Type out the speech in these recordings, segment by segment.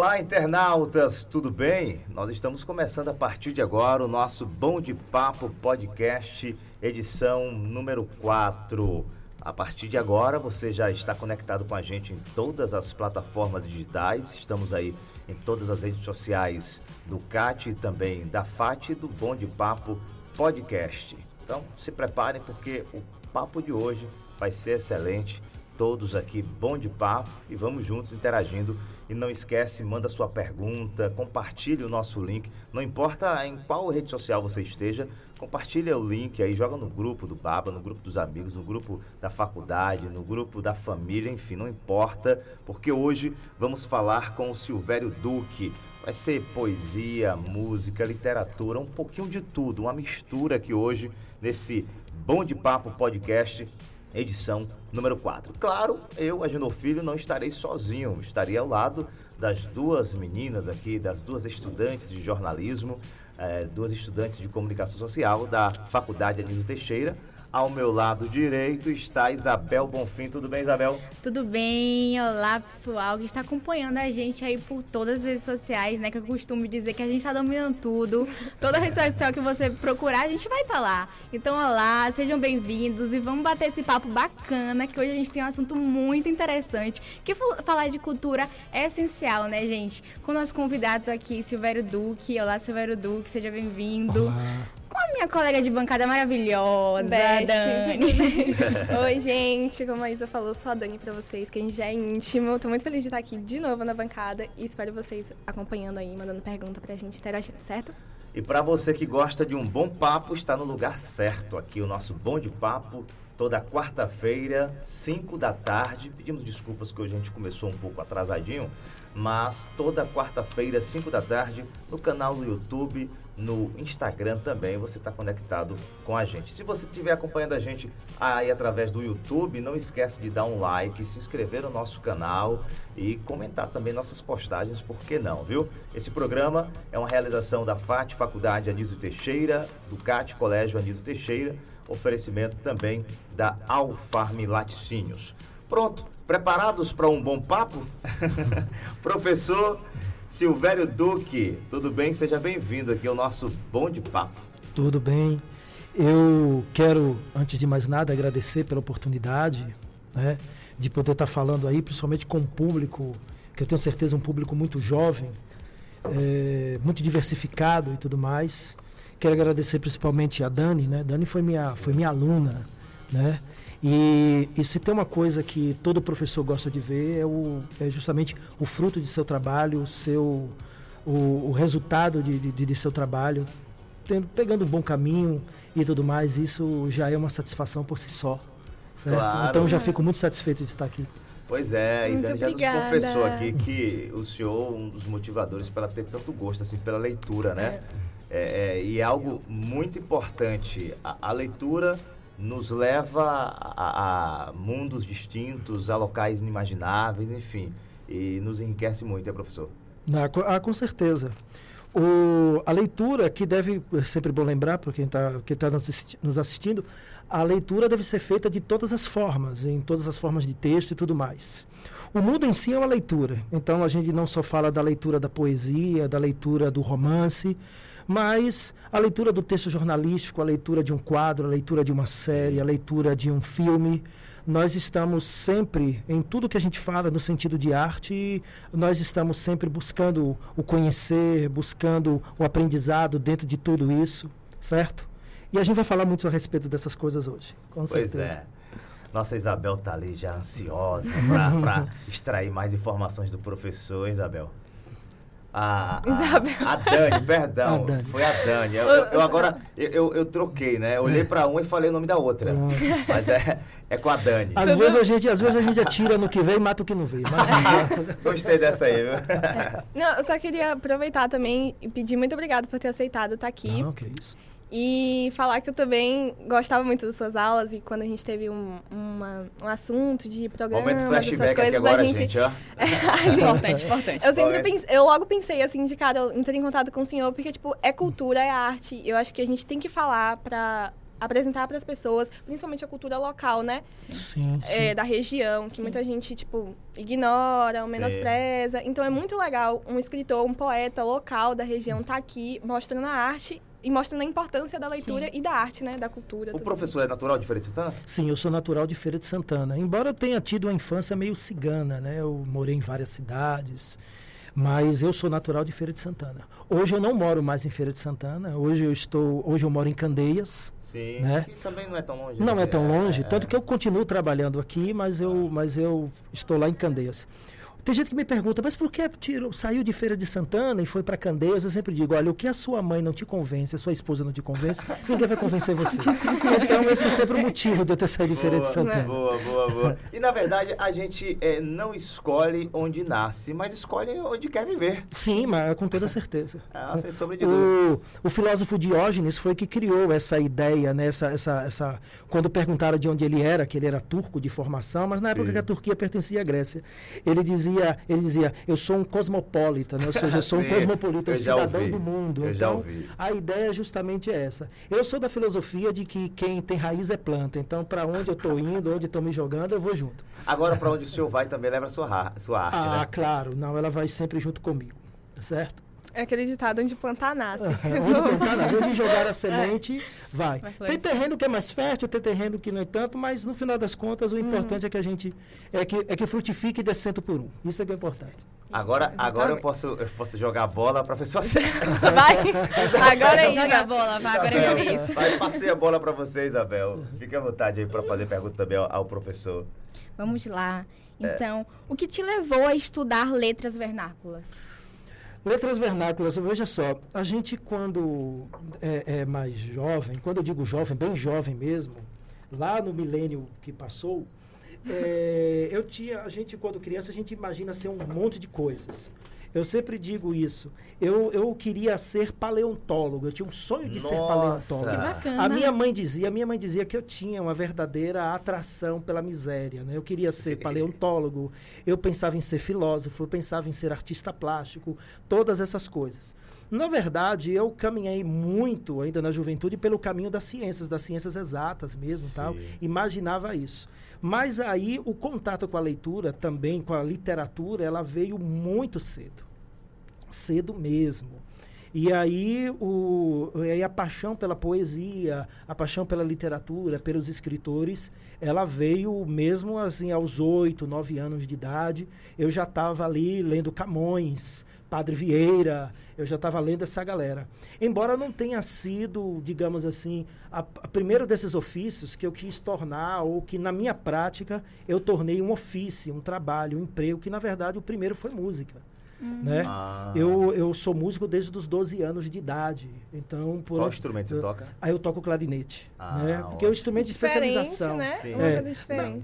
Olá, internautas, tudo bem? Nós estamos começando a partir de agora o nosso Bom de Papo Podcast, edição número 4. A partir de agora você já está conectado com a gente em todas as plataformas digitais. Estamos aí em todas as redes sociais do CAT e também da FAT do Bom de Papo Podcast. Então se preparem porque o papo de hoje vai ser excelente. Todos aqui, bom de papo e vamos juntos interagindo e não esquece, manda sua pergunta, compartilhe o nosso link. Não importa em qual rede social você esteja, compartilha o link aí, joga no grupo do Baba, no grupo dos amigos, no grupo da faculdade, no grupo da família, enfim, não importa, porque hoje vamos falar com o Silvério Duque. Vai ser poesia, música, literatura, um pouquinho de tudo, uma mistura aqui hoje nesse Bom de Papo Podcast edição número 4. Claro, eu, Agenor Filho, não estarei sozinho, estarei ao lado das duas meninas aqui, das duas estudantes de jornalismo, é, duas estudantes de comunicação social da Faculdade Anísio Teixeira, ao meu lado direito está Isabel Bonfim. Tudo bem, Isabel? Tudo bem. Olá, pessoal que está acompanhando a gente aí por todas as redes sociais, né? Que eu costumo dizer que a gente está dominando tudo. Toda rede social que você procurar, a gente vai estar tá lá. Então, olá, sejam bem-vindos e vamos bater esse papo bacana, que hoje a gente tem um assunto muito interessante, que falar de cultura é essencial, né, gente? Com o nosso convidado aqui, Silvério Duque. Olá, Silvério Duque, seja bem-vindo. Olá com a minha colega de bancada maravilhosa, Best. Dani. Oi, gente. Como a Isa falou, sou a Dani pra vocês, que a gente já é íntimo. Tô muito feliz de estar aqui de novo na bancada e espero vocês acompanhando aí, mandando pergunta pra gente interagir, certo? E para você que gosta de um bom papo, está no lugar certo. Aqui o nosso Bom de Papo, toda quarta-feira, 5 da tarde. Pedimos desculpas que hoje a gente começou um pouco atrasadinho, mas toda quarta-feira, 5 da tarde, no canal do YouTube, no Instagram também, você está conectado com a gente. Se você estiver acompanhando a gente aí através do YouTube, não esquece de dar um like, se inscrever no nosso canal e comentar também nossas postagens, por que não, viu? Esse programa é uma realização da FAT, Faculdade Anísio Teixeira, do CAT, Colégio Anísio Teixeira, oferecimento também da Alfarme Laticínios. Pronto, Preparados para um bom papo? Professor Silvério Duque, tudo bem? Seja bem-vindo aqui ao nosso Bom de Papo. Tudo bem. Eu quero, antes de mais nada, agradecer pela oportunidade né, de poder estar falando aí, principalmente com um público, que eu tenho certeza um público muito jovem, é, muito diversificado e tudo mais. Quero agradecer principalmente a Dani, né? Dani foi minha, foi minha aluna, né? E, e, se tem uma coisa que todo professor gosta de ver é, o, é justamente o fruto de seu trabalho, o seu, o, o resultado de, de, de, seu trabalho, tendo, pegando um bom caminho e tudo mais, isso já é uma satisfação por si só. Claro. Então já fico muito satisfeito de estar aqui. Pois é, e Dani já nos confessou aqui que o senhor, um dos motivadores para ter tanto gosto assim pela leitura, né? É. É, é, e é algo muito importante. a, a leitura nos leva a, a, mundos distintos, a locais inimagináveis, enfim, e nos enriquece muito, é professor? Ah, com certeza. O, a leitura, que deve, é sempre bom lembrar para quem está tá nos assistindo, a leitura deve ser feita de todas as formas, em todas as formas de texto e tudo mais. O mundo em si é uma leitura, então a gente não só fala da leitura da poesia, da leitura do romance, mas a leitura do texto jornalístico, a leitura de um quadro, a leitura de uma série, a leitura de um filme, nós estamos sempre, em tudo que a gente fala no sentido de arte, nós estamos sempre buscando o conhecer, buscando o aprendizado dentro de tudo isso, certo? E a gente vai falar muito a respeito dessas coisas hoje, com pois certeza. é. Nossa Isabel está ali já ansiosa para extrair mais informações do professor, Isabel. A, a, a, Dani, perdão, a Dani. foi a Dani. Eu, eu, eu agora, eu, eu, troquei, né? Olhei para uma e falei o nome da outra. Mas é, é com a Dani. Às vezes, a gente, às vezes a gente atira no que vem e mata o que não veio. Gostei dessa aí, viu? Não, eu só queria aproveitar também e pedir muito obrigado por ter aceitado estar aqui. Não, que isso. E falar que eu também gostava muito das suas aulas e quando a gente teve um, uma, um assunto de programa, Momento flashback coisas, aqui agora, a gente... gente ó. gente, importante, importante. Eu sempre pensei, eu logo pensei assim, de cara, entrar em contato com o senhor, porque, tipo, é cultura, é arte. Eu acho que a gente tem que falar pra apresentar para as pessoas, principalmente a cultura local, né? Sim, sim. É, da região, que Sim. muita gente, tipo, ignora, ou Sim. menospreza. Então é muito legal um escritor, um poeta local da região tá aqui mostrando a arte e mostrando a importância da leitura Sim. e da arte, né? Da cultura. O professor é natural de Feira de Santana? Sim, eu sou natural de Feira de Santana. Embora eu tenha tido uma infância meio cigana, né? Eu morei em várias cidades, mas eu sou natural de Feira de Santana. Hoje eu não moro mais em Feira de Santana. Hoje eu estou, hoje eu moro em Candeias. Sim. Né? Que também não é tão longe. Não né? é tão longe, é, tanto que eu continuo trabalhando aqui, mas eu, mas eu estou lá em Candeias. Tem gente que me pergunta, mas por que tirou, saiu de Feira de Santana e foi para Candeias? Eu sempre digo, olha, o que a sua mãe não te convence, a sua esposa não te convence, ninguém vai convencer você. Então esse é sempre o motivo de eu ter saído de Feira de Santana. Boa, boa, boa. E na verdade a gente é, não escolhe onde nasce, mas escolhe onde quer viver. Sim, mas com toda certeza. Ah, sem sombra de dúvida. O, o filósofo Diógenes foi que criou essa ideia, né, essa, essa, essa, quando perguntaram de onde ele era, que ele era turco de formação, mas na Sim. época que a Turquia pertencia à Grécia, ele dizia, ele dizia, eu sou um cosmopolita, né, ou seja, eu sou um Sim, cosmopolita, um eu já cidadão ouvi, do mundo. então, a ideia é justamente essa. Eu sou da filosofia de que quem tem raiz é planta, então para onde eu estou indo, onde estou me jogando, eu vou junto. Agora, para onde o senhor vai, também leva a sua, sua arte, Ah, né? claro, não, ela vai sempre junto comigo, tá certo? É aquele ditado onde plantar nasce. Onde plantar, na vez de jogar a semente, vai. Vai Tem terreno que é mais fértil, tem terreno que não é tanto, mas no final das contas o importante é que a gente é que, é que frutifique e dê cento por um. Isso é que é importante. Agora, agora eu posso, eu posso jogar a bola para a pessoa certa. Vai! Agora é Joga a isso. bola, vai, agora é minha vez. Vai, passei a bola para você, Isabel. Fique à vontade aí para fazer pergunta também ao, ao professor. Vamos lá. É. Então, o que te levou a estudar letras vernáculas? Letras vernáculas, veja só, a gente quando é, é mais jovem, quando eu digo jovem, bem jovem mesmo, lá no milênio que passou, é, eu tinha, a gente quando criança, a gente imagina ser um monte de coisas. Eu sempre digo isso. Eu, eu queria ser paleontólogo, eu tinha um sonho de ser Nossa! paleontólogo. Que bacana. A minha mãe dizia, a minha mãe dizia que eu tinha uma verdadeira atração pela miséria, né? Eu queria ser paleontólogo, eu pensava em ser filósofo, eu pensava em ser artista plástico, todas essas coisas. Na verdade, eu caminhei muito ainda na juventude pelo caminho das ciências, das ciências exatas mesmo, tal. Sim. Imaginava isso. Mas aí o contato com a leitura, também com a literatura, ela veio muito cedo cedo mesmo. E aí, o, e aí a paixão pela poesia, a paixão pela literatura, pelos escritores, ela veio mesmo assim aos oito, nove anos de idade. Eu já estava ali lendo Camões, Padre Vieira, eu já estava lendo essa galera. Embora não tenha sido, digamos assim, a, a primeiro desses ofícios que eu quis tornar, ou que na minha prática eu tornei um ofício, um trabalho, um emprego, que na verdade o primeiro foi música. Né? Ah. Eu, eu sou músico desde os 12 anos de idade. Então, por Qual instrumento você eu- toca? Aí eu toco clarinete. Ah, né? Porque é um instrumento de especialização. né?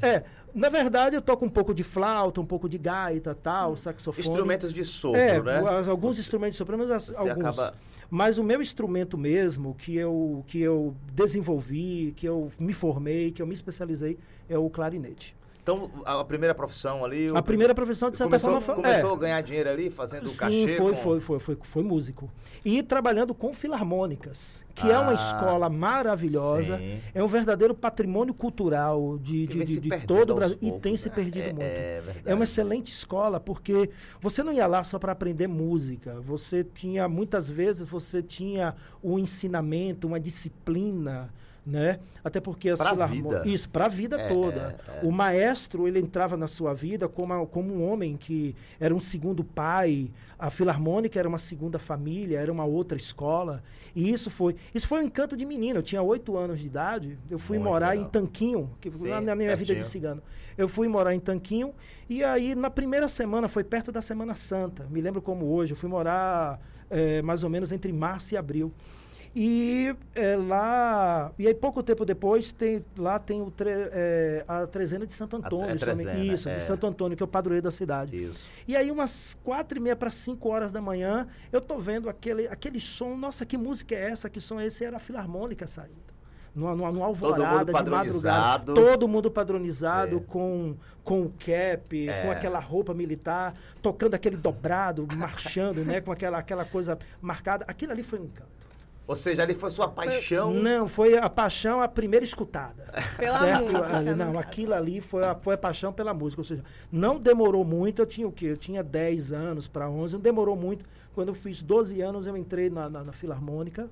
É. É, na verdade eu toco um pouco de flauta, um pouco de gaita, tal, saxofone. Instrumentos de sopro, é, né? alguns instrumentos de sopro, mas as- Você alguns. acaba. Mas o meu instrumento mesmo, que eu, que eu desenvolvi, que eu me formei, que eu me especializei, é o clarinete. Então, a primeira profissão ali. o- A primeira profissão, de certa começou, forma, foi... começou é. a ganhar dinheiro ali, fazendo Sim, cachê. foi, com- foi, foi, foi, foi músico. E trabalhando com filarmônicas, que é uma Ah, escola maravilhosa, sim. é um verdadeiro patrimônio cultural de, de, de, se de todo o Brasil. E poucos, tem se né? perdido É- muito. é verdade. É uma excelente escola, porque você não ia lá só para aprender música. Você tinha, muitas vezes, você tinha um ensinamento, uma disciplina, né? Até porque as Pra filarmô- vida. Isso, para a vida É, toda. é, é. O maestro, ele entrava na sua vida como, a- como um homem que era um segundo pai. A filarmônica era uma segunda família, era uma outra escola. E isso foi, isso foi um encanto de menino. Eu tinha oito anos de idade. Eu fui Muito morar legal. em Tanquinho, que Sim, na minha vida de pertinho. cigano. Eu fui morar em Tanquinho e aí na primeira semana, foi perto da Semana Santa, me lembro como hoje, eu fui morar eh, mais ou menos entre março e abril. E eh, lá, e aí pouco tempo depois, tem, lá tem o tre- eh, a trezena de Santo Antônio. é me- trezena, isso, é. de Santo Antônio, que é o padroeiro da cidade. Isso. E aí, umas quatro e meia para cinco horas da manhã, eu tô vendo aquele, aquele som. Nossa, que música é essa? Que som é esse? Era a filarmônica saindo. No, no, no alvorada de madrugada. Todo mundo padronizado Sim. com, com o cap, É. com aquela roupa militar, tocando aquele dobrado, marchando, né? Com aquela, aquela coisa marcada. Aquilo ali foi um. Ou seja, ali foi sua paixão. Não, foi a paixão a primeira escutada. Pela certo? música, Ali, não, aquilo ali foi a, foi a paixão pela música. Ou seja, não demorou muito, eu tinha o quê? Eu tinha 10 anos para 11, não demorou muito. Quando eu fiz 12 anos, eu entrei na, na, na Filarmônica.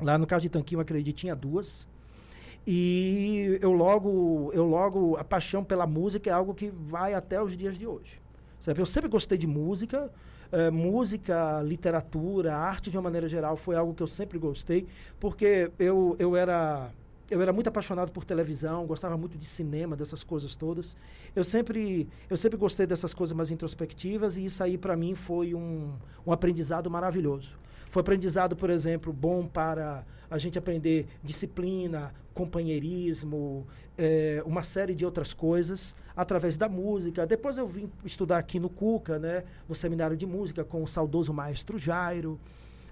Lá no caso de Tanquinho, acredito, tinha duas. E eu logo, eu logo, a paixão pela música é algo que vai até os dias de hoje. Sabe? Eu sempre gostei de música, eh, música, literatura, arte de uma maneira geral foi algo que eu sempre gostei, porque eu, eu era eu era muito apaixonado por televisão, gostava muito de cinema, dessas coisas todas. Eu sempre eu sempre gostei dessas coisas mais introspectivas e isso aí para mim foi um, um aprendizado maravilhoso. Foi aprendizado, por exemplo, bom para a gente aprender disciplina, companheirismo, eh, uma série de outras coisas através da música. Depois eu vim estudar aqui no Cuca, né, no seminário de música com o saudoso maestro Jairo,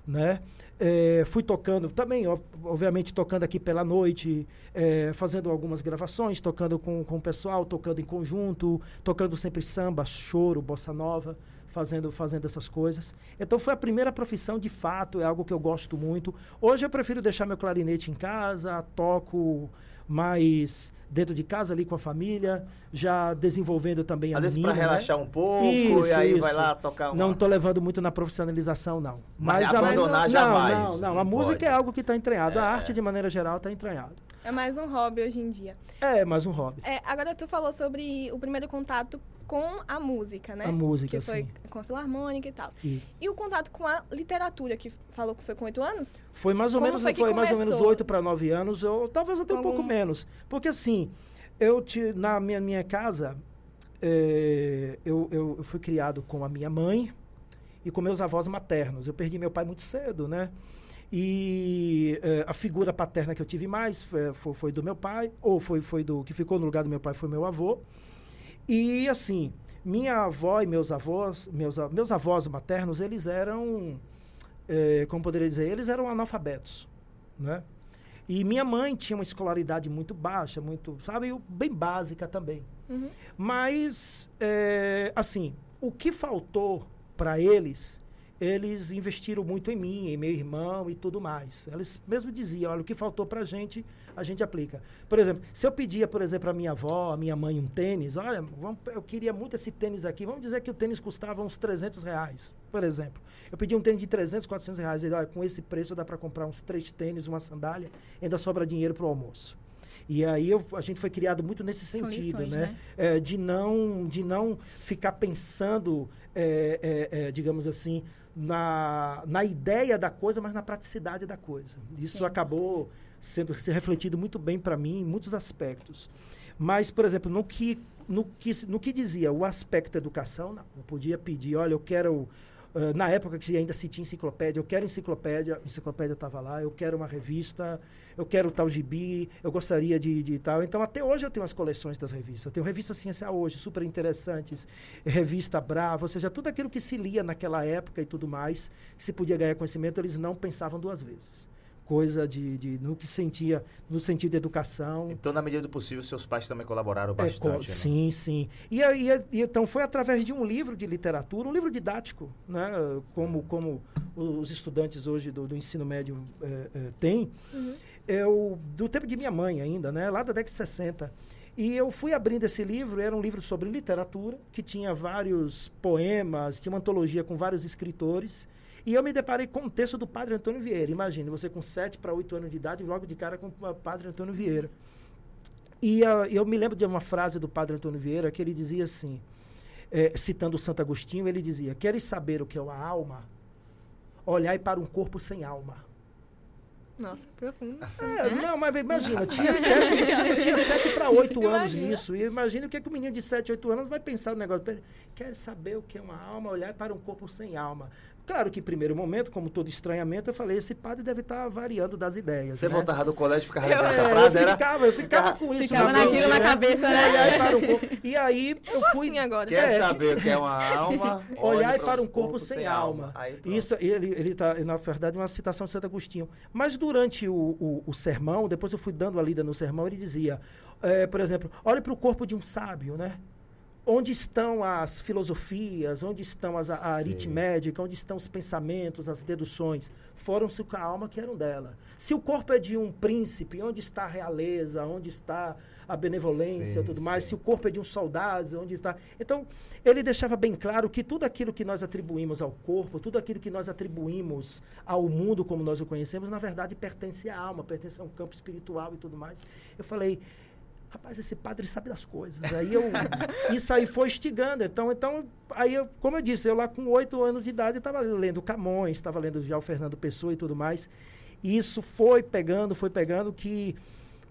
né? Eh, fui tocando também, ó, obviamente tocando aqui pela noite, eh, fazendo algumas gravações, tocando com, com o pessoal, tocando em conjunto, tocando sempre samba, choro, bossa nova fazendo, fazendo essas coisas. Então foi a primeira profissão, de fato, é algo que eu gosto muito. Hoje eu prefiro deixar meu clarinete em casa, toco mais dentro de casa ali com a família, já desenvolvendo também a Às vezes menina, pra né? relaxar um pouco, Isso, e aí isso. vai lá tocar uma... Não estou levando muito na profissionalização, não. Mas a- abandonar não, jamais, Não, não, não A música pode. é algo que está entranhado. A É. arte, de maneira geral, está entranhado. É mais um hobby hoje em dia. É mais um hobby. É, agora tu falou sobre o primeiro contato com a música, né? A música, que foi sim. com a filarmônica e tal. E E o contato com a literatura, que falou que foi com oito anos? Foi mais ou Como menos, foi foi mais ou menos? 8 para 9 anos, ou talvez até um Algum- pouco menos. Porque assim, eu te, na minha, minha casa, eh, eu, eu, eu fui criado com a minha mãe e com meus avós maternos. Eu perdi meu pai muito cedo, né? E eh, a figura paterna que eu tive mais foi, foi, foi do meu pai, ou foi, foi do que ficou no lugar do meu pai foi meu avô. E assim, minha avó e meus avós, meus, meus avós maternos, eles eram, eh, como poderia dizer, eles eram analfabetos, né? E minha mãe tinha uma escolaridade muito baixa, muito, sabe, bem básica também. Uhum. Mas, é, assim, o que faltou para eles, eles investiram muito em mim, em meu irmão e tudo mais. Eles mesmo diziam, olha, o que faltou para a gente, a gente aplica. Por exemplo, se eu pedia, por exemplo, a minha avó, a minha mãe um tênis, olha, vamos- eu queria muito esse tênis aqui, vamos dizer que o tênis custava uns 300 reais, por exemplo. Eu pedi um tênis de 300, 400 reais, ele, olha, com esse preço dá para comprar uns três tênis, uma sandália, ainda sobra dinheiro para o almoço. E aí eu- a gente foi criado muito nesse sentido, lições, né? né? É, de não de não ficar pensando, é, é, é, digamos assim, na, na ideia da coisa, mas na praticidade da coisa. Isso Sim. acabou sendo se refletido muito bem para mim em muitos aspectos. Mas, por exemplo, no que, no, que, no que dizia o aspecto educação, não. Eu podia pedir, olha, eu quero. Eh, na época que ainda se tinha enciclopédia, eu quero enciclopédia, enciclopédia estava lá, eu quero uma revista, eu quero tal gibi, eu gostaria de, de tal. Então, até hoje eu tenho as coleções das revistas. Eu tenho revista Ciência Hoje, super interessantes, revista Brava, ou seja, tudo aquilo que se lia naquela época e tudo mais, se podia ganhar conhecimento, eles não pensavam duas vezes. Coisa de, de no que sentia, no sentido de educação. Então, na medida do possível, seus pais também colaboraram É, bastante. co- né? Sim, sim. E, aí, e- então foi através de um livro de literatura, um livro didático, né? como, como os estudantes hoje do, do ensino médio eh, eh, têm. Uhum. Eu, do tempo de minha mãe ainda, né? lá da década de 60. E eu fui abrindo esse livro, era um livro sobre literatura, que tinha vários poemas, tinha uma antologia com vários escritores. E eu me deparei com o texto do Padre Antônio Vieira. Imagine, você com 7 para 8 anos de idade, logo de cara com o Padre Antônio Vieira. E ah, eu me lembro de uma frase do Padre Antônio Vieira que ele dizia assim, eh, citando Santo Agostinho, ele dizia: Queres saber o que é uma alma? Olhai para um corpo sem alma. Nossa, profundo. É, não, mas imagina, eu tinha sete, eu tinha sete para oito anos Imagina. nisso. E imagina o que, é que o menino de sete, oito anos vai pensar no negócio. Quer saber o que é uma alma, olhar para um corpo sem alma. Claro que, em primeiro momento, como todo estranhamento, eu falei, esse padre deve estar variando das ideias. Você né? voltava do colégio e ficava Eu- lembrando É, essa frase? eu Era... ficava, eu ficava Ficava- com isso ficava na naquilo na cabeça, né? Olhar para um corpo. E aí eu Como fui. assim agora? Quer É. saber o que é uma alma? Olhar para um corpo sem alma. Aí, pronto. Isso, ele, ele tá, na verdade, é uma citação de Santo Agostinho. Mas durante o, o, o sermão, depois eu fui dando a lida no sermão, ele dizia, eh, por exemplo, olhe para o corpo de um sábio, né? Onde estão as filosofias, onde estão as, a, a aritmética, onde estão os pensamentos, as deduções? Foram-se com a alma que eram dela. Se o corpo é de um príncipe, onde está a realeza, onde está a benevolência e Sim, tudo mais? sim. Se o corpo é de um soldado, onde está... Então, ele deixava bem claro que tudo aquilo que nós atribuímos ao corpo, tudo aquilo que nós atribuímos ao mundo como nós o conhecemos, na verdade pertence à alma, pertence a um campo espiritual e tudo mais. Eu falei, rapaz, esse padre sabe das coisas. Aí eu, isso aí foi instigando. Então, então aí eu, como eu disse, eu lá com oito anos de idade estava lendo Camões, estava lendo já o Fernando Pessoa e tudo mais. E isso foi pegando, foi pegando que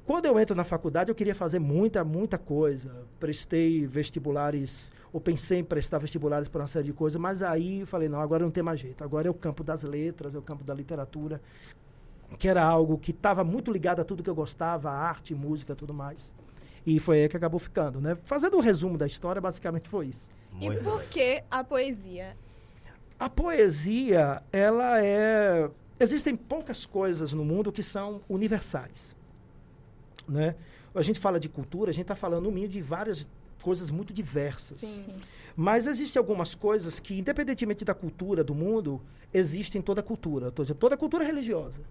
quando eu entro na faculdade eu queria fazer muita, muita coisa. Prestei vestibulares, ou pensei em prestar vestibulares para uma série de coisas, mas aí eu falei, não, agora não tem mais jeito. Agora é o campo das letras, é o campo da literatura, que era algo que estava muito ligado a tudo que eu gostava, arte, música, tudo mais. E foi aí que acabou ficando, né? Fazendo um resumo da história, basicamente foi isso. Muito e por bem. que a poesia? A poesia, ela é. Existem poucas coisas no mundo que são universais. Né? A gente fala de cultura, a gente está falando no mínimo de várias coisas muito diversas. Sim. Mas existem algumas coisas que, independentemente da cultura do mundo, existem em toda a cultura. Toda cultura religiosa.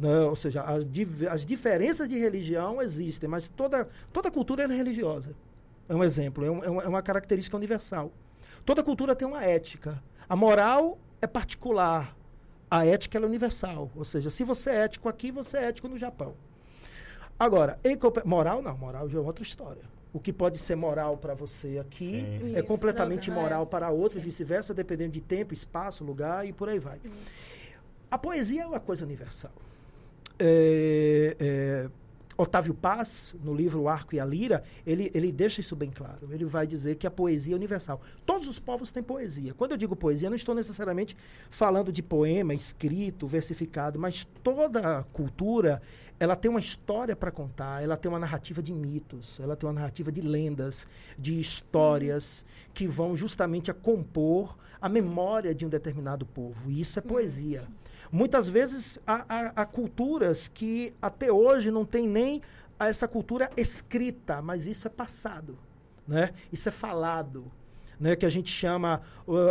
Né? Ou seja, as, as diferenças de religião existem, mas toda, toda cultura é religiosa. É um exemplo, é, um- é uma, é uma característica universal. Toda cultura tem uma ética. A moral é particular. A ética ela é universal. Ou seja, se você é ético aqui, você é ético no Japão. Agora, em moral não, moral já é outra história. O que pode ser moral para você aqui Sim. é Isso, completamente outra, moral é. para outro e vice-versa, dependendo de tempo, espaço, lugar e por aí vai. A poesia é uma coisa universal. É, é, Otávio Paz, no livro O Arco e a Lira, ele, ele deixa isso bem claro. Ele vai dizer que a poesia é universal. Todos os povos têm poesia. Quando eu digo poesia, não estou necessariamente falando de poema escrito, versificado, mas toda cultura ela tem uma história para contar, ela tem uma narrativa de mitos, ela tem uma narrativa de lendas, de histórias que vão justamente a compor a memória de um determinado povo. E isso é poesia. Muitas vezes há, há- há culturas que até hoje não tem nem essa cultura escrita, mas isso é passado, né? Isso é falado, né? Que a gente chama,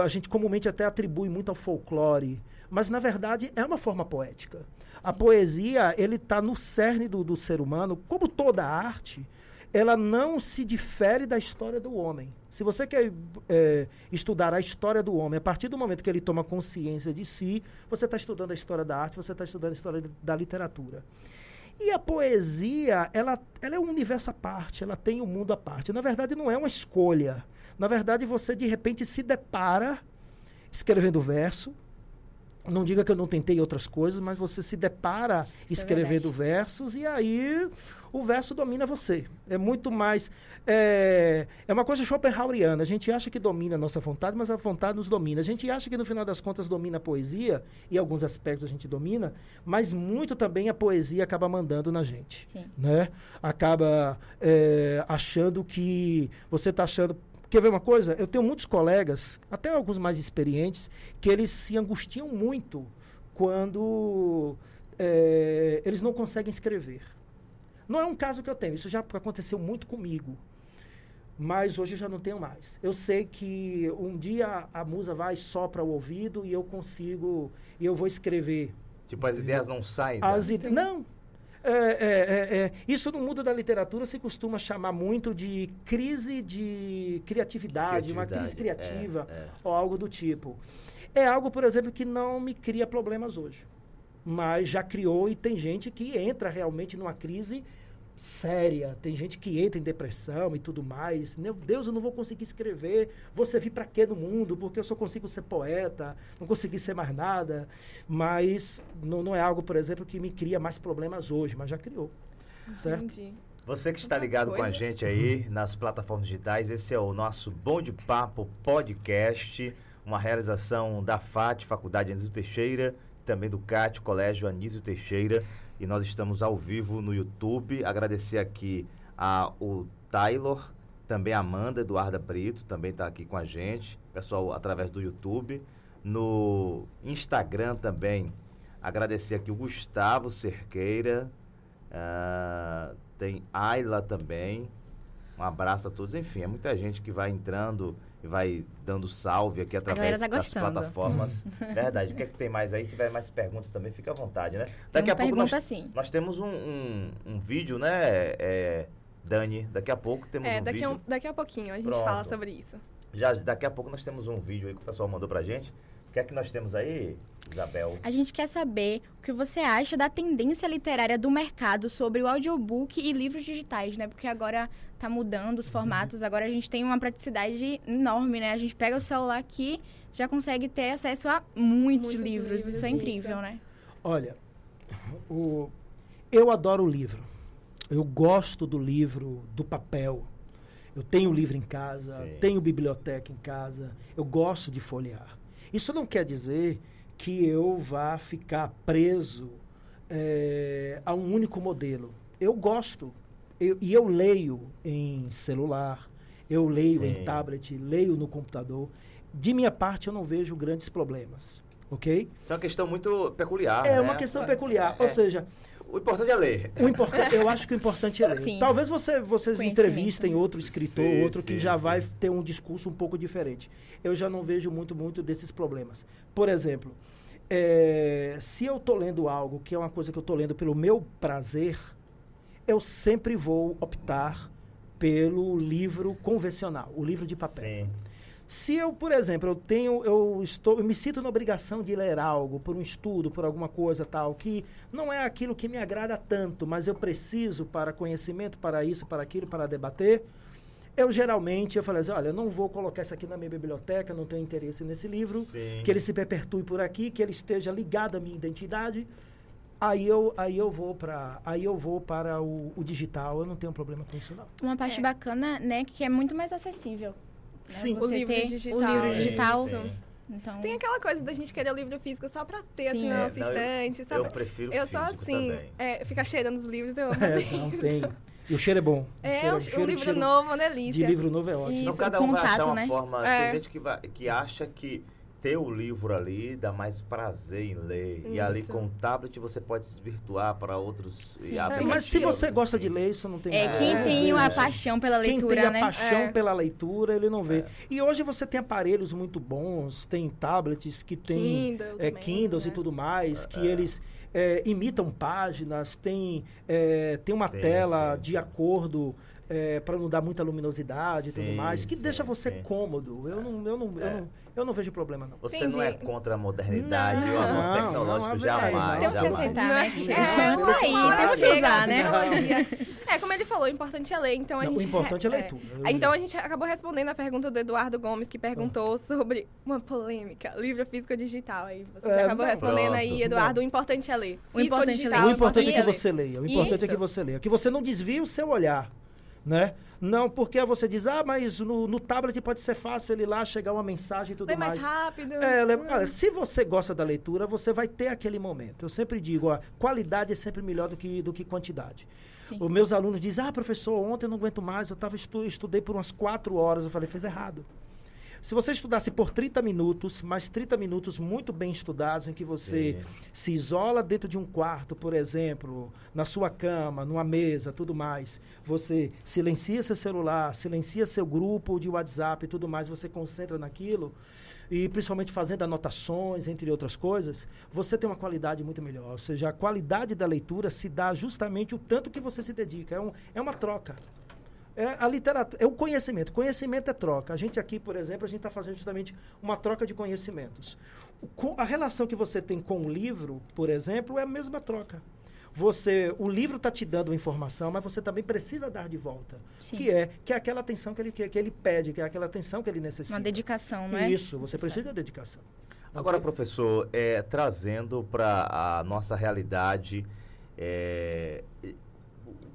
a gente comumente até atribui muito ao folclore, mas na verdade é uma forma poética. A poesia ele está no cerne do, do ser humano, como toda arte, ela não se difere da história do homem. Se você quer é, estudar a história do homem, a partir do momento que ele toma consciência de si, você está estudando a história da arte, você está estudando a história da literatura. E a poesia, ela, ela é um universo à parte, ela tem um mundo à parte. Na verdade, não é uma escolha. Na verdade, você de repente se depara escrevendo verso. Não diga que eu não tentei outras coisas, mas você se depara Isso é escrevendo verdade. versos e aí o verso domina você. É muito mais. É, é uma coisa schopenhaueriana. A gente acha que domina a nossa vontade, mas a vontade nos domina. A gente acha que no final das contas domina a poesia, e alguns aspectos a gente domina, mas muito também a poesia acaba mandando na gente Sim. né? Acaba é, achando que você está achando. Quer ver uma coisa? Eu tenho muitos colegas, até alguns mais experientes, que eles se angustiam muito quando é, eles não conseguem escrever. Não é um caso que eu tenho, isso já aconteceu muito comigo. Mas hoje eu já não tenho mais. Eu sei que um dia a musa vai sopra o ouvido e eu consigo, e eu vou escrever Tipo, as ideias não saem. as né? ide- Não. É, é, é, é. Isso no mundo da literatura se costuma chamar muito de crise de criatividade, uma crise Criatividade, criativa é, é. ou algo do tipo. É algo, por exemplo, que não me cria problemas hoje. Mas já criou e tem gente que entra realmente numa crise séria. Tem gente que entra em depressão e tudo mais. Meu Deus, eu não vou conseguir escrever. Vou servir para quê no mundo? Porque eu só consigo ser poeta, não consegui ser mais nada. Mas não, não é algo, por exemplo, que me cria mais problemas hoje, mas já criou. Certo? Entendi. Você que está ligado com a gente aí nas plataformas digitais, esse é o nosso Bom de Papo Podcast, uma realização da FAT, Faculdade Anísio Teixeira, também do CAT, Colégio Anísio Teixeira, e nós estamos ao vivo no YouTube. Agradecer aqui ao Taylor, também a Amanda Eduarda Brito, também está aqui com a gente, pessoal através do YouTube. No Instagram também, agradecer aqui o Gustavo Cerqueira, ah, tem Ayla também. Um abraço a todos. Enfim, é muita gente que vai entrando e vai dando salve aqui através tá das plataformas. Verdade. O que é que tem mais aí? Se tiver mais perguntas também, fica à vontade, né? Daqui a pouco nós, sim. nós temos um, um, um vídeo, né, é, Dani? Daqui a pouco temos É, um daqui a, vídeo. um- daqui a pouquinho a gente Pronto. fala sobre isso. Já, daqui a pouco nós temos um vídeo aí que o pessoal mandou pra gente. O que é que nós temos aí, Isabel? A gente quer saber o que você acha da tendência literária do mercado sobre o audiobook e livros digitais, né? Porque agora tá mudando os formatos, agora a gente tem uma praticidade enorme, né? A gente pega o celular aqui, já consegue ter acesso a muitos, Muitos livros. livros, Isso é incrível, isso. né? Olha, o, eu adoro o livro. Eu gosto do livro, do papel. Eu tenho livro em casa, Sim. tenho biblioteca em casa. Eu gosto de folhear. Isso não quer dizer que eu vá ficar preso eh, a um único modelo. Eu gosto. Eu- e eu leio em celular, eu leio Sim. em tablet, leio no computador. De minha parte, eu não vejo grandes problemas. Ok? Isso é uma questão muito peculiar, É né? uma questão peculiar. É. Ou seja, O importante é ler. o importante, eu acho que o importante é ler. Sim. Talvez você, vocês entrevistem outro escritor, Sim, outro que sim, já sim. vai ter um discurso um pouco diferente. Eu já não vejo muito, muito desses problemas. Por exemplo, é, se eu estou lendo algo que é uma coisa que eu estou lendo pelo meu prazer, eu sempre vou optar pelo livro convencional, o livro de papel. Sim. Se eu, por exemplo, eu tenho, eu estou, eu me sinto na obrigação de ler algo por um estudo, por alguma coisa tal, que não é aquilo que me agrada tanto, mas eu preciso para conhecimento, para isso, para aquilo, para debater, eu geralmente eu falo assim, olha, eu não vou colocar isso aqui na minha biblioteca, não tenho interesse nesse livro, Sim. que ele se perpetue por aqui, que ele esteja ligado à minha identidade. Aí eu, aí eu vou para, aí eu vou para o, o digital. Eu não tenho problema com isso não. Uma parte É. bacana, né, que é muito mais acessível. Né? Sim. Você O livro ter digital. O livro digital. sim. Então, Tem aquela coisa da gente querer o livro físico só pra ter, assim, Sim. na É, não, eu- estante? Eu prefiro Eu sou assim, é, ficar cheirando os livros, eu É, não tem. E o cheiro é bom. O É, cheiro- um, o cheiro- um livro cheiro novo, De delícia. livro novo é ótimo. Isso. Então cada um vai contato, achar uma né? forma. É. Tem gente que, vai, que acha que ter o livro ali dá mais prazer em ler. E ali Isso. com o tablet você pode se desvirtuar para outros. Sim. E É, É, mas se você gosta de ler, isso não tem é, nada quem a tem a paixão pela Quem leitura, tem a né? paixão É. pela leitura, ele não vê. É. E hoje você tem aparelhos muito bons, tem tablets que tem Kindle é, também, Kindles né? e tudo mais, que eles é, imitam páginas, tem, é, tem uma Sim, tela sim, de sim. Acordo para não dar muita luminosidade e Sim, tudo mais, que sim, deixa você sim. cômodo. Eu não, eu, não, É. eu, não, eu não vejo problema, não. Você não é Entendi. contra a modernidade Não, ou avanço não, tecnológico, não, jamais. Temos que aceitar, né? É, Tá uma aí, temos que usar, né? É, como ele falou, o importante é ler, então a Não, o gente... importante é leitura. Eu- Então a gente acabou respondendo a pergunta do Eduardo Gomes, que perguntou sobre uma polêmica, livro físico ou digital. Aí você É, acabou não. respondendo Pronto. aí, Eduardo, o importante é ler. O Físico importante é digital, ler. O importante é que ler. você leia. O importante é que você leia. Que você não desvie o seu olhar, né? Não porque você diz, ah, mas no, no tablet pode ser fácil ele lá chegar uma mensagem e tudo Lê mais mais. rápido. É, le- olha, se você gosta da leitura, você vai ter aquele momento. Eu sempre digo, ó, qualidade é sempre melhor do que, do que quantidade. Sim. Os meus alunos dizem, ah, professor, ontem eu não aguento mais, eu tava estu estudei por umas quatro horas. Eu falei, fez errado. Se você estudasse por 30 minutos, mais 30 minutos muito bem estudados, em que você Sim. se isola dentro de um quarto, por exemplo, na sua cama, numa mesa, tudo mais, você silencia seu celular, silencia seu grupo de WhatsApp e tudo mais, você concentra naquilo, e principalmente fazendo anotações, entre outras coisas, você tem uma qualidade muito melhor. Ou seja, a qualidade da leitura se dá justamente o tanto que você se dedica. É, um, é uma troca. É a literatura, é o conhecimento. Conhecimento é troca. A gente aqui, por exemplo, a gente está fazendo justamente uma troca de conhecimentos. O a relação que você tem com o livro, por exemplo, é a mesma troca. Você, o livro está te dando informação, mas você também precisa dar de volta, Sim. que é que é aquela atenção que ele que, que ele pede, que é aquela atenção que ele necessita. Uma dedicação, não é? Isso, você precisa de dedicação. Agora, professor, é, trazendo para a nossa realidade, é,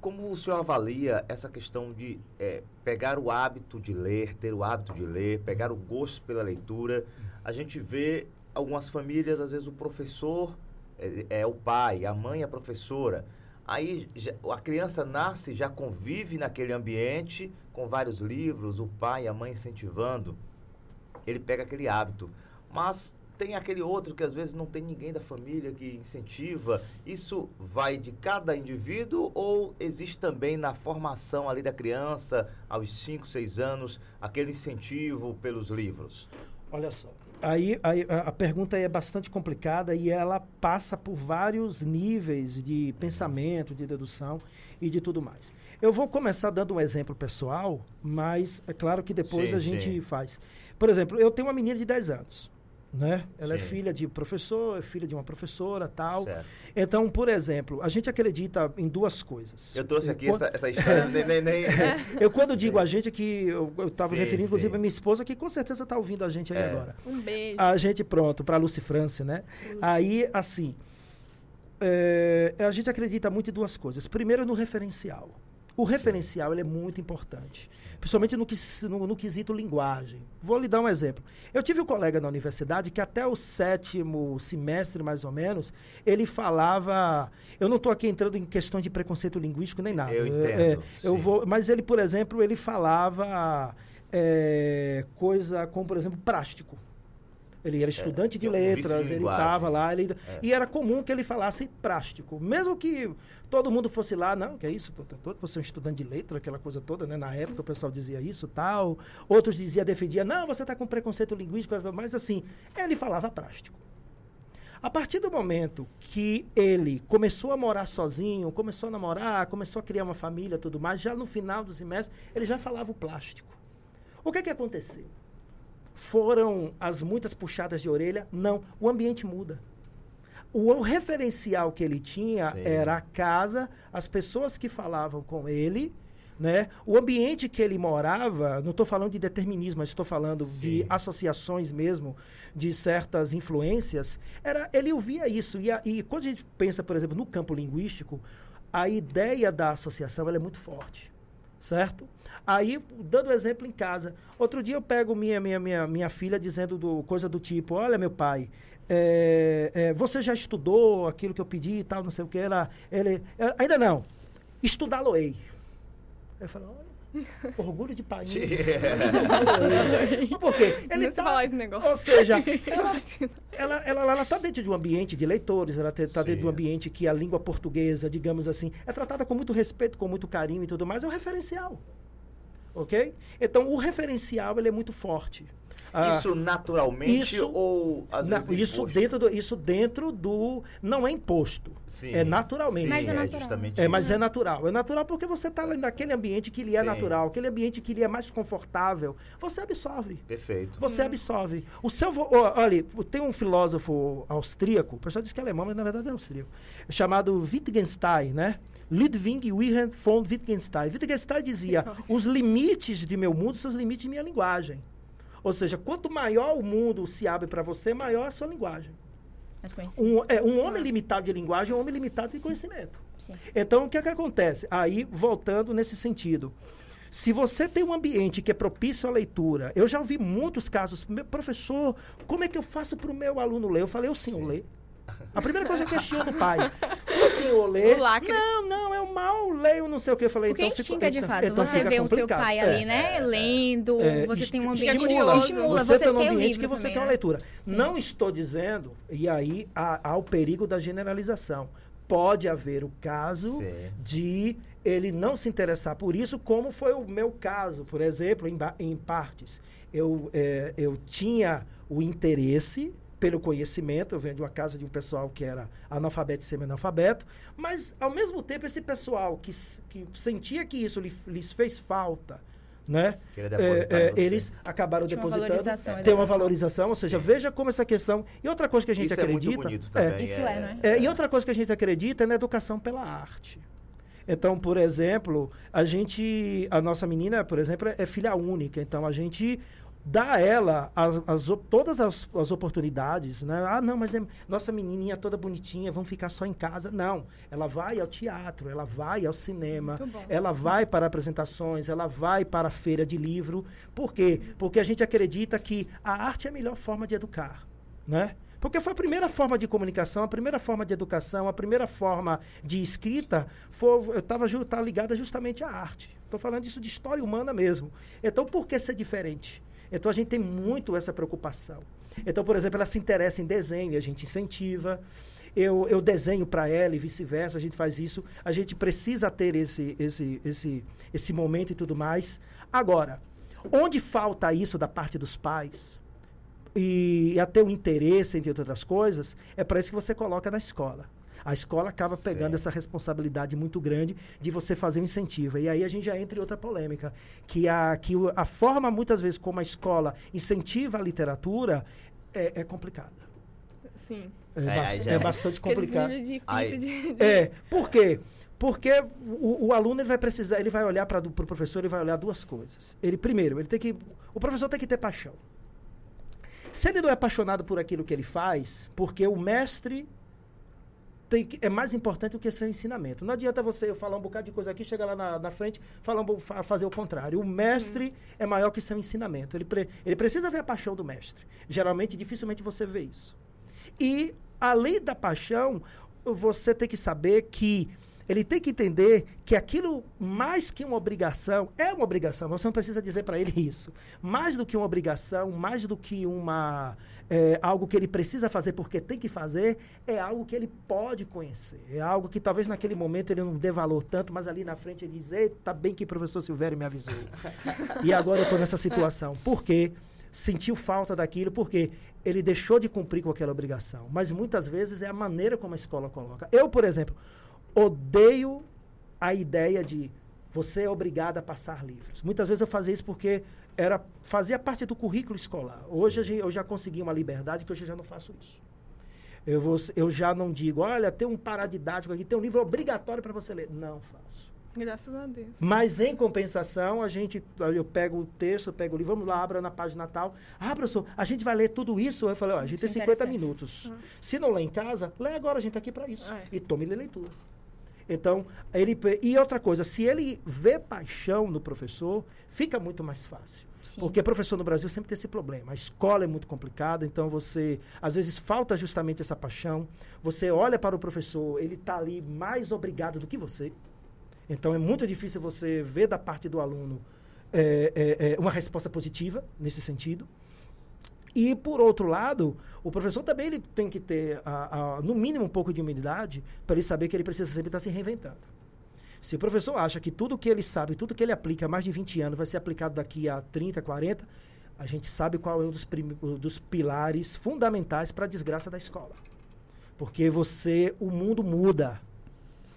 como o senhor avalia essa questão de é, pegar o hábito de ler, ter o hábito de ler, pegar o gosto pela leitura? A gente vê algumas famílias, às vezes o professor é, é o pai, a mãe é a professora. Aí já- a criança nasce, já convive naquele ambiente com vários livros, o pai e a mãe incentivando ele pega aquele hábito. Mas tem aquele outro que às vezes não tem ninguém da família que incentiva. Isso vai de cada indivíduo ou existe também na formação ali da criança, aos 5, 6 anos, aquele incentivo pelos livros? Olha só. Aí, aí a, pergunta é bastante complicada e ela passa por vários níveis de pensamento, de dedução e de tudo mais. Eu vou começar dando um exemplo pessoal, mas é claro que depois Sim, a gente sim. faz. Por exemplo, eu tenho uma menina de 10 anos. Né? Ela é Sim. filha de professor, é filha de uma professora, tal. Certo. Então, por exemplo, a gente acredita em duas coisas. Eu trouxe aqui quando- essa, essa história, nem, nem, nem- Eu quando digo a gente que eu estava referindo inclusive sim. a minha esposa que com certeza está ouvindo a gente aí É. agora. Um beijo. A gente, pronto, para Lucy France, né? Aí, assim, é, a gente acredita muito em duas coisas. Primeiro, no referencial. O referencial ele é muito importante, principalmente no, no, no quesito linguagem. Vou lhe dar um exemplo. Eu tive um colega na universidade que até o sétimo semestre, mais ou menos, ele falava. Eu não estou aqui entrando em questões de preconceito linguístico nem nada. Eu É, entendo, é, eu vou, mas ele, por exemplo, ele falava é, coisa como, por exemplo, prástico. Ele era estudante vício de letras, ele estava lá, ele, É. e era comum que ele falasse prástico. Mesmo que todo mundo fosse lá, não, que é isso, todo- você é um estudante de letra, aquela coisa toda, né? Na época o pessoal dizia isso tal. Outros diziam, defendia, não, você está com preconceito linguístico, mas assim, ele falava prástico. A partir do momento que ele começou a morar sozinho, começou a namorar, começou a criar uma família tudo mais, já no final do semestre, ele já falava o plástico. O que que aconteceu? Foram as muitas puxadas de orelha? Não, o ambiente muda. O, o referencial que ele tinha Sim. era a casa, as pessoas que falavam com ele, né? O ambiente que ele morava, não estou falando de determinismo, mas estou falando de Sim. associações mesmo, de certas influências, era ele ouvia isso. E, a- e quando a gente pensa, por exemplo, no campo linguístico, a ideia da associação é muito forte certo? Aí, dando exemplo em casa, outro dia eu pego minha, minha, minha, minha filha dizendo do, coisa do tipo, olha meu pai, é, é, você já estudou aquilo que eu pedi e tal, não sei o que, ela, ele, ainda não, estudá-lo-ei. Eu falo, olha, orgulho de pai. hein? Estudá-lo-ei. Por quê? Não se falar esse negócio. Ou seja, ela, ela, ela, ela está dentro de um ambiente de leitores, ela está dentro de um ambiente que a língua portuguesa, digamos assim, é tratada com muito respeito, com muito carinho e tudo mais, é um referencial. Ok? Então, o referencial ele é muito forte. Ah, Isso naturalmente isso- ou às na- vezes isso, imposto? dentro do, isso dentro do. Não é imposto. Sim. É naturalmente. Sim, Mas é é natural. justamente É, mas é natural. É natural porque você está naquele ambiente que lhe é Sim. natural, aquele ambiente que lhe é mais confortável. Você absorve. Perfeito. Você absorve. O seu, olha, tem um filósofo austríaco, o pessoal diz que é alemão, mas na verdade é austríaco, chamado Wittgenstein, né? Ludwig Wilhelm von Wittgenstein. Wittgenstein dizia: os limites de meu mundo são os limites de minha linguagem. Ou seja, quanto maior o mundo se abre para você, maior a sua linguagem. Um, é, um homem limitado de linguagem é um homem limitado de conhecimento. Sim. Então, o que é que acontece? Aí, voltando nesse sentido. Se você tem um ambiente que é propício à leitura, eu já ouvi muitos casos, meu professor, como é que eu faço para o meu aluno ler? Eu falei, o senhor lê. A primeira coisa que eu questiono o pai. O senhor lê? O lacre. Não, não, eu mal leio, não sei o que. Eu falei, Porque então instinga de então- fato. então você fica vê o seu pai É. ali, né? Lendo, É, você tem um ambiente estimula. curioso. Estimula, você você tem um ambiente livro que você também, tem uma né? leitura. Sim. Não estou dizendo, e aí há, há o perigo da generalização. Pode haver o caso Sim. de ele não se interessar por isso, como foi o meu caso, por exemplo, em, em partes. Eu, eh, eu tinha o interesse pelo conhecimento, eu venho de uma casa de um pessoal que era analfabeto e semi-analfabeto, mas, ao mesmo tempo, esse pessoal que, que sentia que isso lhe- lhes fez falta, né? Queria É, é, eles acabaram Tinha uma depositando. valorização, tem uma valorização, ou seja, Sim. veja como essa questão. E outra coisa que a gente Isso é muito acredita. bonito é, também. Isso é, é? é, e outra coisa que a gente acredita é na educação pela arte. Então, por exemplo, a gente, a nossa menina, por exemplo, é filha única. Então, a gente dá a ela as, as todas as, as oportunidades, né? Ah, não, mas é nossa menininha toda bonitinha, vamos ficar só em casa. Não, ela vai ao teatro, ela vai ao cinema, ela vai para apresentações, ela vai para a feira de livro. Por quê? Porque a gente acredita que a arte é a melhor forma de educar, né? Porque foi a primeira forma de comunicação, a primeira forma de educação, a primeira forma de escrita foi estava ju, tá ligada justamente à arte. Estou falando isso de história humana mesmo. Então, por que ser diferente? Então a gente tem muito essa preocupação. Então, por exemplo, ela se interessa em desenho, a gente incentiva. Eu, eu desenho para ela e vice-versa, a gente faz isso. A gente precisa ter esse, esse, esse, esse momento e tudo mais. Agora, onde falta isso da parte dos pais, e até o interesse, entre outras coisas, é para isso que você coloca na escola. A escola acaba pegando Sim. essa responsabilidade muito grande de você fazer um incentivo. E aí a gente já entra em outra polêmica, que a, que a forma, muitas vezes, como a escola incentiva a literatura é, é complicada. Sim. É, É, bas- aí já é é. bastante complicado. difíceis Aí- de... É, por quê? Porque o, o aluno ele vai precisar, ele vai olhar para o pro professor, ele vai olhar duas coisas. Ele primeiro, ele tem que, o professor tem que ter paixão. Se ele não é apaixonado por aquilo que ele faz, porque o mestre tem que- é mais importante do que seu ensinamento. Não adianta você eu falar um bocado de coisa aqui, chegar lá na, na frente, falar um, fazer o contrário. O mestre é maior que seu ensinamento. Ele, pre- ele precisa ver a paixão do mestre. Geralmente, dificilmente você vê isso. E, além da paixão, você tem que saber que ele tem que entender que aquilo, mais que uma obrigação, é uma obrigação, você não precisa dizer para ele isso. Mais do que uma obrigação, mais do que uma é, algo que ele precisa fazer porque tem que fazer, é algo que ele pode conhecer. É algo que talvez naquele momento ele não dê valor tanto, mas ali na frente ele diz: Eita, bem que o professor Silvério me avisou. e agora eu estou nessa situação. Por quê? sentiu falta daquilo porque ele deixou de cumprir com aquela obrigação. Mas muitas vezes é a maneira como a escola coloca. Eu, por exemplo, odeio a ideia de você é obrigado a passar livros. Muitas vezes eu fazia isso porque era fazia parte do currículo escolar. Hoje gente- eu já consegui uma liberdade que hoje eu já não faço isso. Eu, vou, eu já não digo, olha, tem um paradidático aqui, tem um livro obrigatório para você ler. Não faço. Graças a Deus. Mas em compensação, a gente, eu pego o texto, eu pego o livro, vamos lá, abra na página tal. Ah, professor, a gente vai ler tudo isso? Eu falei, ó, a gente tem Isso é 50 interessante. minutos. Se não lê em casa, lê agora, a gente tá aqui para isso. É. E tome leitura. Então, ele e outra coisa, se ele vê paixão no professor, fica muito mais fácil. Sim. Porque professor no Brasil sempre tem esse problema. A escola é muito complicada, então você, às vezes, falta justamente essa paixão. Você olha para o professor, ele está ali mais obrigado do que você. Então é muito difícil você ver da parte do aluno é, é, é, uma resposta positiva nesse sentido. E, por outro lado, o professor também ele tem que ter, a- a- no mínimo, um pouco de humildade para ele saber que ele precisa sempre estar se reinventando. Se o professor acha que tudo que ele sabe, tudo que ele aplica há mais de 20 anos vai ser aplicado daqui a 30, 40, a gente sabe qual é um dos, prim- dos pilares fundamentais para a desgraça da escola. Porque você, o mundo muda.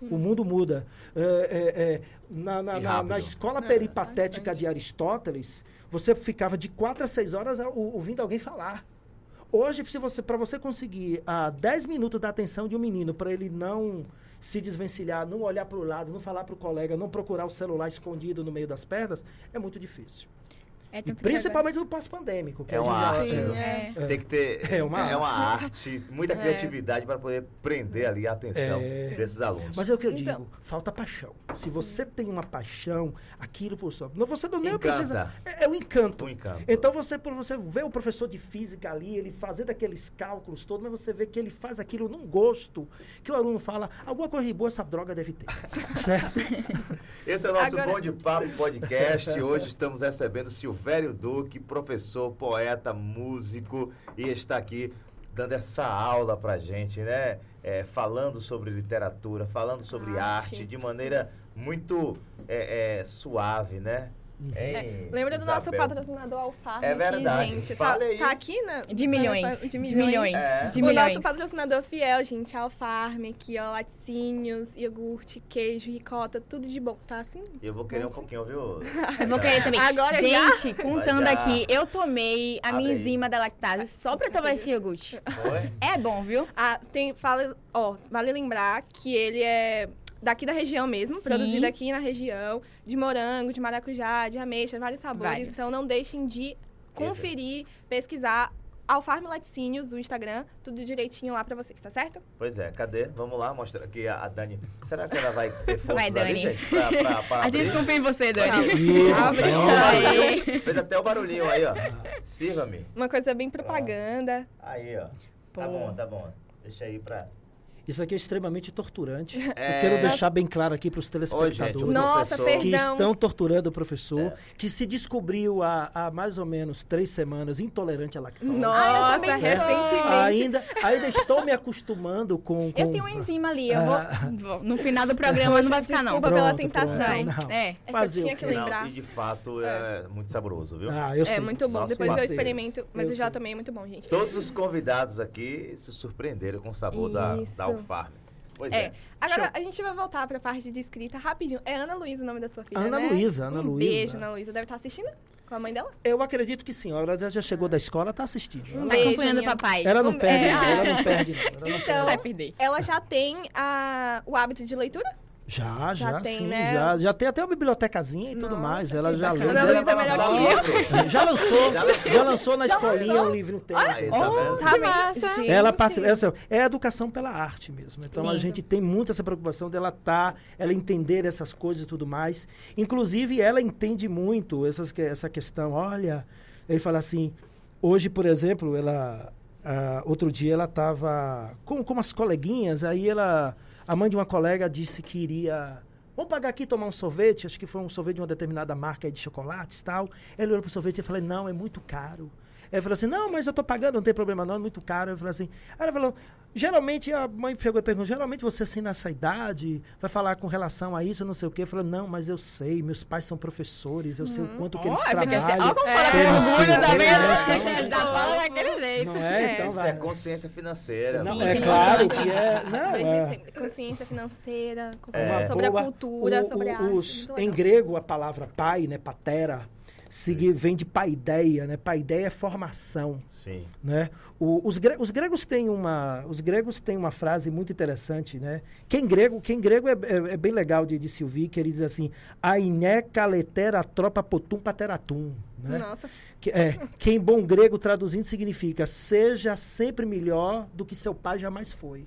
O mundo muda. É, é, é, na, na- na- na escola É, peripatética de Aristóteles, você ficava de 4 a 6 horas ouvindo alguém falar. Hoje, se você, para você conseguir a 10 minutos da atenção de um menino, para ele não se desvencilhar, não olhar para o lado, não falar para o colega, não procurar o celular escondido no meio das pernas, é muito difícil. É E principalmente no pós-pandêmico. que É uma arte. Sim, né? é. Tem que ter. É uma arte, muita É. criatividade para poder prender ali a atenção É. desses alunos. Mas é o que eu Então- digo, falta paixão. Se você tem uma paixão, aquilo por só. Não, você não nem precisa. É, é o encanto. Um encanto. Então você, por você vê o professor de física ali, ele fazendo aqueles cálculos todos, mas você vê que ele faz aquilo num gosto, que o aluno fala, alguma coisa de boa essa droga deve ter. certo? Esse é o nosso Agora- Bom de Papo Podcast. Hoje estamos recebendo Silvério Duque, professor, poeta, músico, e está aqui dando essa aula pra gente, né? É, falando sobre literatura, falando sobre arte, Arte. de maneira muito é, é, suave, né? Hein, É, lembra do nosso Isabel? patrocinador Alfarm É aqui, gente? Tá, aí. tá aqui, né? De milhões. De De milhões. milhões. É. De o milhões. nosso patrocinador fiel, gente, é Alfarm, aqui, ó, laticínios, iogurte, queijo, ricota, tudo de bom, tá assim? Eu vou querer um pouquinho, viu? Eu vou querer também. Agora já? Gente, contando já. aqui, eu tomei a Abre minha aí. enzima da lactase só pra tomar esse iogurte. Foi? É bom, viu? Ah, tem, fala, ó, vale lembrar que ele é daqui da região mesmo, Sim. produzido aqui na região, de morango, de maracujá, de ameixa, vários sabores. Vários. Então não deixem de conferir, pesquisar Alfarm Laticínios, o Instagram, tudo direitinho lá pra vocês, tá certo? Pois é, cadê? Vamos lá mostrar aqui a, a Dani. Será que ela vai ter forças Vai, ali, Dani. gente? Pra, pra, pra A gente confia em você, Dani. Isso, Abre. Pronto. barulhinho. Fez até o barulhinho aí, ó. Sirva-me. Uma coisa bem propaganda. Aí, ó. Tá Pô. bom, tá bom. Deixa aí pra. Isso aqui é extremamente torturante. É. Eu quero deixar bem claro aqui para os telespectadores. o Nossa, que perdão. estão torturando o professor, É. que se descobriu há, há mais ou menos três semanas intolerante à lactose. Nossa, sou. recentemente. Ainda, ainda estou me acostumando com. com Eu tenho uma enzima ali, eu vou, Ah. vou- No final do programa não vai ficar, não. Desculpa pela Pronto, tentação. Vai. pronto. Não. É. É que eu tinha que lembrar. Não, e de fato é muito saboroso, viu? Ah, eu sei. É muito bom. Nosso Depois eu experimento, mas Eu eu, já sei. tomei, é muito bom, gente. Todos os convidados aqui se surpreenderam com o sabor da, Isso. Alfarme. Pois é. É. Agora, Show. a gente vai voltar pra parte de escrita rapidinho. É Ana Luísa o nome da sua filha, Ana né? Luísa, Ana um Luísa. beijo, Ana Luísa. Deve estar assistindo com a mãe dela? Eu acredito que sim. Ela já- chegou da escola, está assistindo. Um Ela, Tá beijo, acompanhando o papai. ela não Um- perde, é. Ela não perde, não. Ela não Então, perde. Vai perder. Ela já tem a, o hábito de leitura? Já, já, Já tem, sim. né? Já, já tem até uma bibliotecazinha e tudo Nossa, mais. Ela já leu. Ana Ela Luísa é melhor que eu. Já lançou, Já já lançou. lançou, na Já escolinha lançou? um livro inteiro. Aí, tá vendo? Tá massa. Gente. Ela parte, essa, é educação pela arte mesmo. Então a Sim. gente tem muito essa preocupação dela tá, ela entender essas coisas e tudo mais. Inclusive ela entende muito essas, essa questão. Olha, ele fala assim, hoje por exemplo, ela ah, outro dia ela estava com, com umas coleguinhas, aí ela a mãe de uma colega disse que iria Vamos pagar aqui tomar um sorvete? Acho que foi um sorvete de uma determinada marca de chocolates tal. Ele olhou pro sorvete e falou, não, é muito caro. Ele falou assim, não, mas eu tô pagando, não tem problema não, é muito caro. Eu falei assim, aí ela falou, geralmente, a mãe pegou e perguntou, geralmente você assim nessa idade vai falar com relação a isso, não sei o quê. Eu falei, não, mas eu sei, meus pais são professores, eu sei o quanto que eles Ó, fica assim, trabalham. ó, como fala É, com orgulho, tá sim, vendo? então- Já fala daquele jeito. Não é? É, Então Isso vai. é consciência financeira. Não, pô. é claro que é. Não, é. sempre. Consciência financeira, É. consciência sobre Boa. a cultura, O- sobre o- a arte. os- em grego, a palavra pai, né, patera, signi- vem de paideia, né? Paideia é formação, Sim. né? O- os, gre- os gregos têm uma, os gregos têm uma frase muito interessante, né? Quem grego, quem grego é, é- é bem legal de, de se ouvir, que ele diz assim: "Ainé caletera tropa potum pateratum", né? Nossa, Que, é, que em bom grego traduzindo significa seja sempre melhor do que seu pai jamais foi.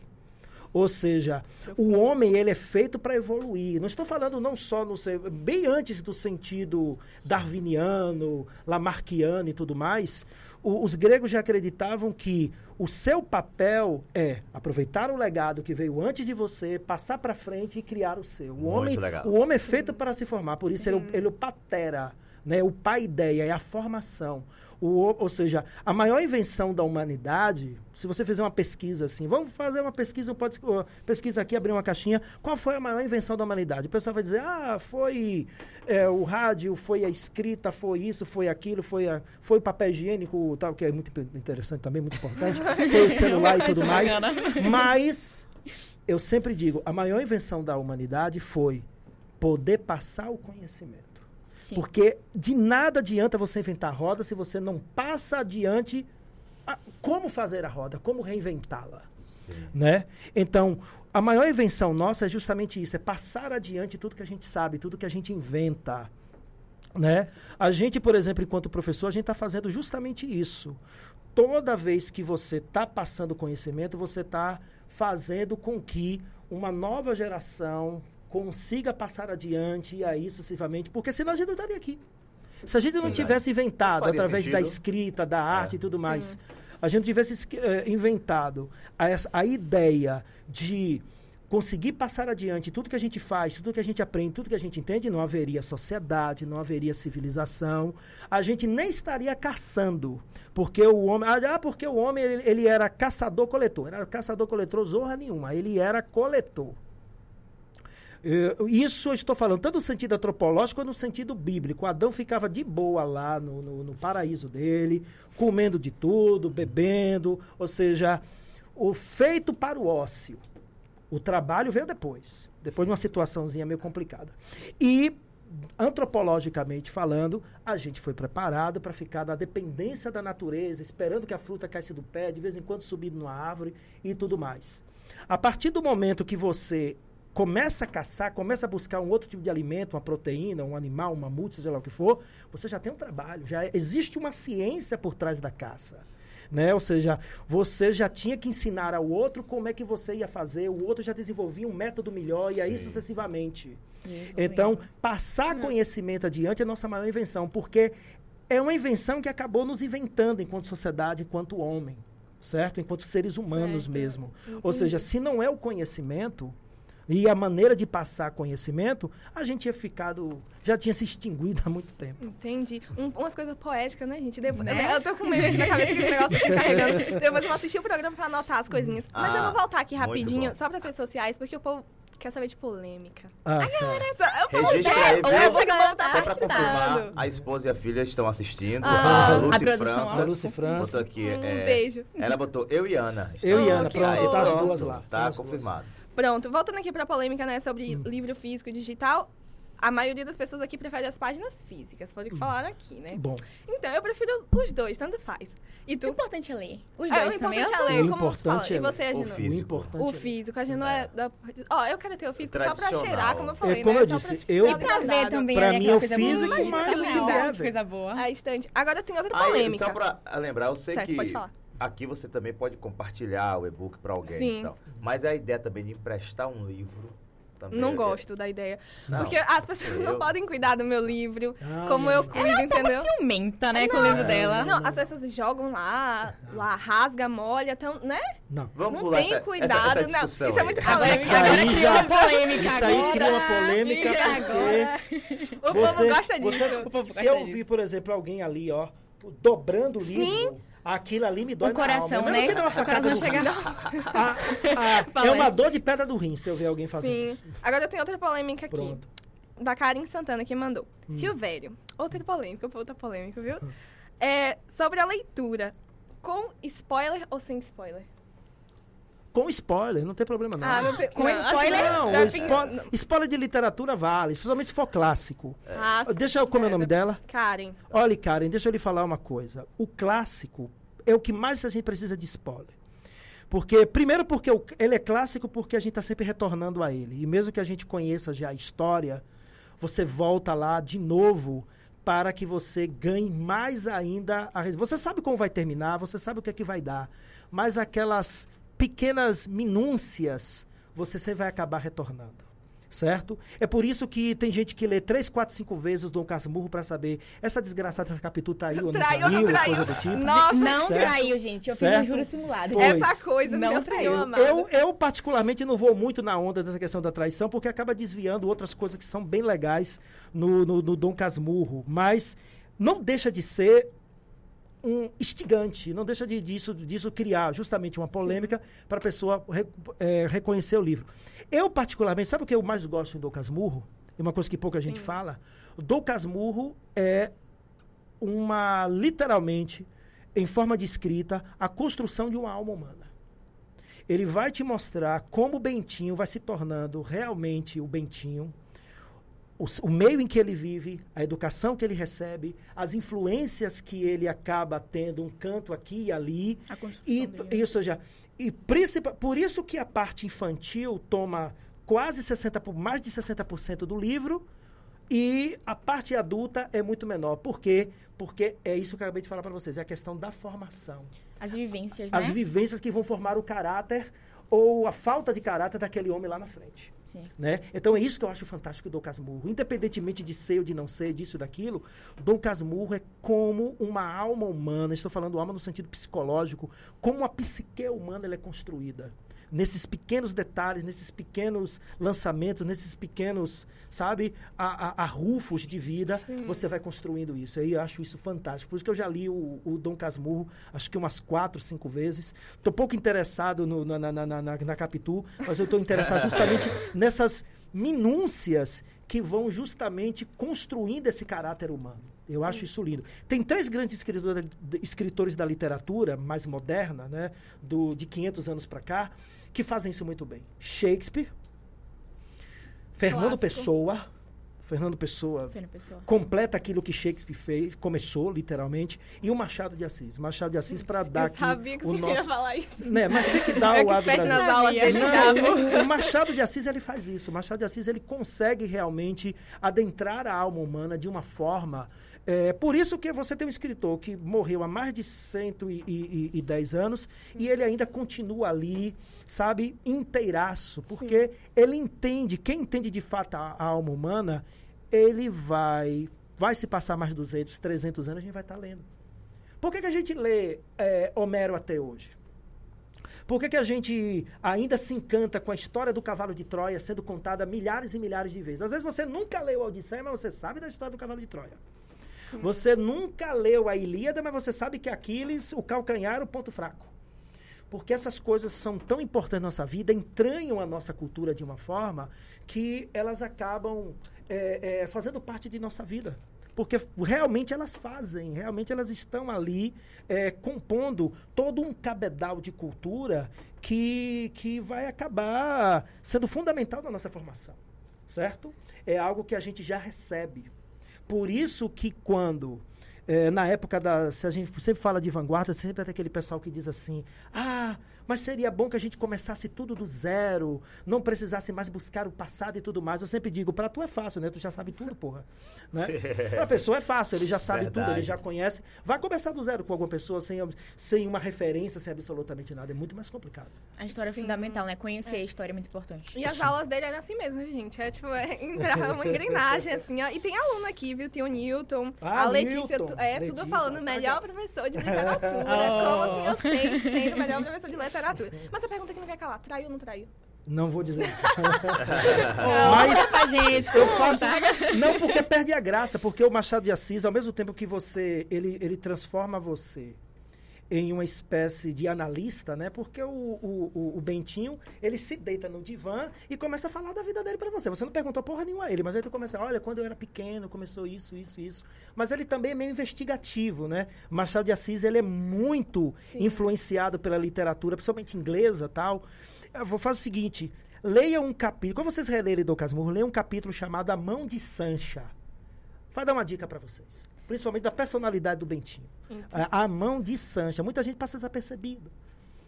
Ou seja, o homem ele é feito para evoluir. Não estou falando não só no bem antes do sentido darwiniano, lamarquiano e tudo mais. o- os gregos já acreditavam que o seu papel é aproveitar o legado que veio antes de você, passar para frente e criar o seu. O Muito homem, legal. o homem é feito para se formar. Por isso ele, é o- ele é o patera, né? O pai ideia é a formação. O, ou seja, a maior invenção da humanidade, se você fizer uma pesquisa assim, vamos fazer uma pesquisa, pode pesquisa aqui, abrir uma caixinha, qual foi a maior invenção da humanidade? O pessoal vai dizer, ah, foi é, o rádio, foi a escrita, foi isso, foi aquilo, foi, a, foi o papel higiênico, tal, que é muito interessante também, muito importante, foi o celular e tudo mais. Mas eu sempre digo, a maior invenção da humanidade foi poder passar o conhecimento. Sim. Porque de nada adianta você inventar a roda se você não passa adiante a- como fazer a roda, como reinventá-la. Né? Então, a maior invenção nossa é justamente isso, é passar adiante tudo que a gente sabe, tudo que a gente inventa. Né? A gente, por exemplo, enquanto professor, a gente está fazendo justamente isso. Toda vez que você está passando conhecimento, você está fazendo com que uma nova geração consiga passar adiante e aí sucessivamente, porque senão a gente não estaria aqui. Se a gente não Sim, tivesse inventado, Não através da sentido. escrita, da arte É. e tudo mais, a gente tivesse eh, inventado a, essa- a ideia de conseguir passar adiante tudo que a gente faz, tudo que a gente aprende, tudo que a gente entende, não haveria sociedade, não haveria civilização, a gente nem estaria caçando, porque o homem, ah, porque o homem ele, ele era caçador-coletor, era caçador-coletor zorra nenhuma, ele era coletor. Eh, Isso eu estou falando tanto no sentido antropológico quanto no sentido bíblico. Adão ficava de boa lá no, no, no paraíso dele, comendo de tudo, bebendo, ou seja, o feito para o ócio. O trabalho veio depois, depois de uma situaçãozinha meio complicada. E, antropologicamente falando, a gente foi preparado para ficar na dependência da natureza, esperando que a fruta caísse do pé, de vez em quando subindo numa árvore e tudo mais. A partir do momento que você começa a caçar, começa a buscar um outro tipo de alimento, uma proteína, um animal, um mamute, seja lá o que for, você já tem um trabalho, já existe uma ciência por trás da caça. Né? Ou seja, você já tinha que ensinar ao outro como é que você ia fazer, o outro já desenvolvia um método melhor e aí Sim. sucessivamente. Então, passar conhecimento adiante é a nossa maior invenção, porque é uma invenção que acabou nos inventando enquanto sociedade, enquanto homem. certo? Enquanto seres humanos Certo. mesmo. Ou Entendi. seja, se não é o conhecimento e a maneira de passar conhecimento, a gente tinha ficado, já tinha se extinguido há muito tempo. Entendi. Um- umas coisas poéticas, né, gente? Depois, Né? Eu tô com medo aqui na cabeça que o negócio assim carregando. Depois eu vou assistir o programa pra anotar as coisinhas. Mas eu Ah, vou voltar aqui rapidinho, só pras redes sociais, porque o povo quer saber de polêmica. Ah, tá. Só- Eu falo Registra aí, viu? o povo tá Só pra confirmar, a esposa e a filha estão assistindo. Ah, a a Lúcia produção, França. A Lúcia França. Botou aqui, Um é, beijo. Ela botou eu e Ana. Eu e Ana, que pronto, fofo. tá as Pronto, duas lá. Tá as confirmado. Pronto, voltando aqui pra polêmica, né, sobre livro físico e digital. A maioria das pessoas aqui prefere as páginas físicas, foi o que falaram aqui, né? Bom, Então, eu prefiro os dois, tanto faz. E O tu? importante é ler. Os É, dois o também. importante é ler, O como importante fala. é E você, ler. O Agino? o físico. importante O é- físico, a gente não é da... Ó, eu quero ter o físico só pra cheirar, como eu falei, É, como né? eu Só disse, pra, tipo, eu- E pra ver também. Pra ali, mim é o coisa físico, mas que o é, Coisa boa. A estante. Agora tem outra Aí, polêmica. só pra lembrar, eu sei Certo, que pode falar. Aqui você também pode compartilhar o e-book pra alguém Sim. e tal. Mas a ideia também de emprestar um livro também. Não é- gosto da ideia. Não. Porque as pessoas não Eu- podem cuidar do meu livro, Ah, como não. eu cuido, entendeu? Ciumenta, né, com o livro dela. Não, as pessoas jogam lá, lá rasga, molha, então, né? Não. Vamos não tem essa, cuidado, essa, essa não. Isso é muito polêmica. Aí agora criou uma polêmica. Isso aí agora. cria uma polêmica E agora? porque O povo gosta disso. você- O povo se gosta eu disso. vi, por exemplo, alguém ali, ó, dobrando o livro, Sim. Aquilo ali me dói O coração, né? Que uma O coração chega. Ah, ah, Fala é uma dor de pedra do rim se eu ver alguém fazendo Sim. isso. Agora tem outra polêmica aqui. Pronto. Da Karen Santana que mandou. Hum. Silvério. Outra polêmica, outra polêmica, viu? É sobre a leitura. Com spoiler ou sem spoiler? Com spoiler, não tem problema não. Ah, não tem. Com não, spoiler? Não, dá o pin- spoiler, spoiler de literatura vale, principalmente se for clássico. Ah, Deixa eu, como é o nome dela? Karen. Olha, Karen, deixa eu lhe falar uma coisa. O clássico é o que mais a gente precisa de spoiler. Porque, primeiro porque o- ele é clássico porque a gente está sempre retornando a ele. E mesmo que a gente conheça já a história, você volta lá de novo para que você ganhe mais ainda a Você sabe como vai terminar, você sabe o que é que vai dar. Mas aquelas pequenas minúcias, você sempre vai acabar retornando. Certo? É por isso que tem gente que lê três, quatro, cinco vezes o Dom Casmurro para saber essa desgraçada dessa capítulo traiu ou não Traiu ou traiu, não traiu? coisa do tipo. Nossa, Não Certo. traiu, gente. Eu fiz um Certo. juro simulado. Pois. essa coisa Não meu traiu. Senhor amado. Eu, eu, particularmente, não vou muito na onda dessa questão da traição, porque acaba desviando outras coisas que são bem legais no, no, no Dom Casmurro. Mas não deixa de ser um instigante, não deixa de, disso, disso criar justamente uma polêmica para a pessoa re- é, reconhecer o livro. Eu, particularmente, sabe o que eu mais gosto em Dom Casmurro? É uma coisa que pouca gente fala. O Dom Casmurro é uma, literalmente, em forma de escrita, a construção de uma alma humana. Ele vai te mostrar como o Bentinho vai se tornando realmente o Bentinho, o, o meio em que ele vive, a educação que ele recebe, as influências que ele acaba tendo um canto aqui e ali. A E, dele. ou seja, e principal, por isso que a parte infantil toma quase 60%, por- mais de 60% do livro e a parte adulta é muito menor. Por quê? Porque é isso que eu acabei de falar para vocês, é a questão da formação. As vivências, né? As vivências que vão formar o caráter ou a falta de caráter daquele homem lá na frente. Sim. Né? Então é isso que eu acho fantástico do Dom Casmurro. Independentemente de ser ou de não ser, disso ou daquilo, Dom Casmurro é como uma alma humana, estou falando alma no sentido psicológico, como a psique humana ela é construída. Nesses pequenos detalhes, nesses pequenos lançamentos, nesses pequenos, sabe, arrufos de vida, você vai construindo isso. Aí eu acho isso fantástico. Por isso que eu já li o, o Dom Casmurro, acho que umas quatro, cinco vezes. Estou pouco interessado no- na, na, na, na, na Capitu, mas eu estou interessado justamente nessas minúcias que vão justamente construindo esse caráter humano. Eu acho isso lindo. Tem três grandes escritores, escritores da literatura mais moderna, né, do, de 500 anos para cá, que fazem isso muito bem. Shakespeare, Fernando Clássico. Pessoa, Fernando Pessoa Fernando Pessoa. completa aquilo que Shakespeare fez, começou literalmente, e o Machado de Assis. Machado de Assis para dar Eu sabia que o você nosso ia falar isso. né, mas tem que dar É o expert nas aulas dele já. o, o Machado de Assis ele faz isso. O Machado de Assis ele consegue realmente adentrar a alma humana de uma forma. É, por isso que você tem um escritor que morreu há mais de 110 anos e ele ainda continua ali, sabe, inteiraço, porque ele entende, quem entende de fato a, a alma humana, ele vai, vai se passar mais 200, 300 anos, a gente vai estar lendo. Por que, que a gente lê é, Homero até hoje? Por que, que a gente ainda se encanta com a história do cavalo de Troia sendo contada milhares e milhares de vezes? Às vezes você nunca leu a Odisseia, mas você sabe da história do cavalo de Troia. Você nunca leu a Ilíada, mas você sabe que Aquiles, o calcanhar, é o ponto fraco. Porque essas coisas são tão importantes na nossa vida, entranham a nossa cultura de uma forma que elas acabam é, é, fazendo parte de nossa vida. Porque realmente elas fazem, realmente elas estão ali é, compondo todo um cabedal de cultura que, que vai acabar sendo fundamental na nossa formação. Certo? É algo que a gente já recebe. Por isso que quando é, na época da. Se a gente sempre fala de vanguarda, sempre tem aquele pessoal que diz assim: ah, mas seria bom que a gente começasse tudo do zero, não precisasse mais buscar o passado e tudo mais. Eu sempre digo: para tu é fácil, né? Tu já sabe tudo, porra. Né? Para a pessoa é fácil, ele já sabe Verdade. tudo, ele já conhece. Vai começar do zero com alguma pessoa sem, sem uma referência, sem absolutamente nada. É muito mais complicado. A história é fundamental, né? Conhecer é. a história é muito importante. E as Sim. aulas dele eram assim mesmo, gente. É tipo, é entrar uma engrenagem, assim. Ó. E tem aluno aqui, viu? Tem o Newton, ah, a Letícia. Newton. É, Letícia, tudo falando melhor professor de literatura. oh. Como assim eu sei sendo o melhor professor de literatura. Mas a pergunta que não quer calar, traiu ou não traiu? Não vou dizer. Mas pra gente, eu faço. Não, porque perde a graça, porque o Machado de Assis, ao mesmo tempo que você. Ele, ele transforma você em uma espécie de analista, né? Porque o, o, o, Bentinho, ele se deita no divã e começa a falar da vida dele para você. Você não perguntou porra nenhuma a ele, mas aí tu começa, olha, quando eu era pequeno, começou isso, isso, isso. Mas ele também é meio investigativo, né? Machado de Assis, ele é muito Sim. influenciado pela literatura, principalmente inglesa tal. Eu vou fazer o seguinte, leia um capítulo, quando vocês relerem Dom Casmurro, leia um capítulo chamado A Mão de Sancha. Vai dar uma dica para vocês principalmente da personalidade do Bentinho. A, a, mão de Sancha. Muita gente passa desapercebido.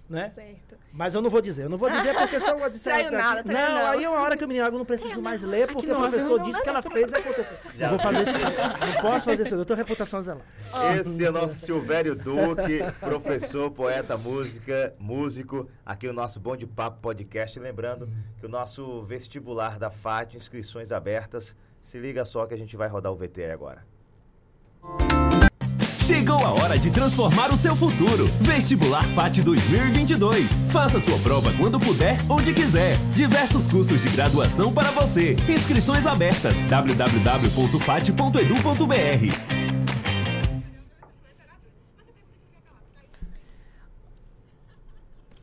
Né? Certo. Mas eu não vou dizer, eu não vou dizer porque só uma disse Saiu nada, não, não, aí é uma hora que eu me eu não preciso mais ler porque o professor disse que ela fez e aconteceu. Já. vou fazer isso, não posso fazer isso, eu tenho reputação a zelar. Esse é o nosso Silvério Duque, professor, poeta, música, músico, aqui no nosso Bom de Papo Podcast. Lembrando que o nosso vestibular da FAT, inscrições abertas, se liga só que a gente vai rodar o VT agora. Chegou a hora de transformar o seu futuro. Vestibular FAT 2022. Faça sua prova quando puder, onde quiser. Diversos cursos de graduação para você. Inscrições abertas. www.fat.edu.br.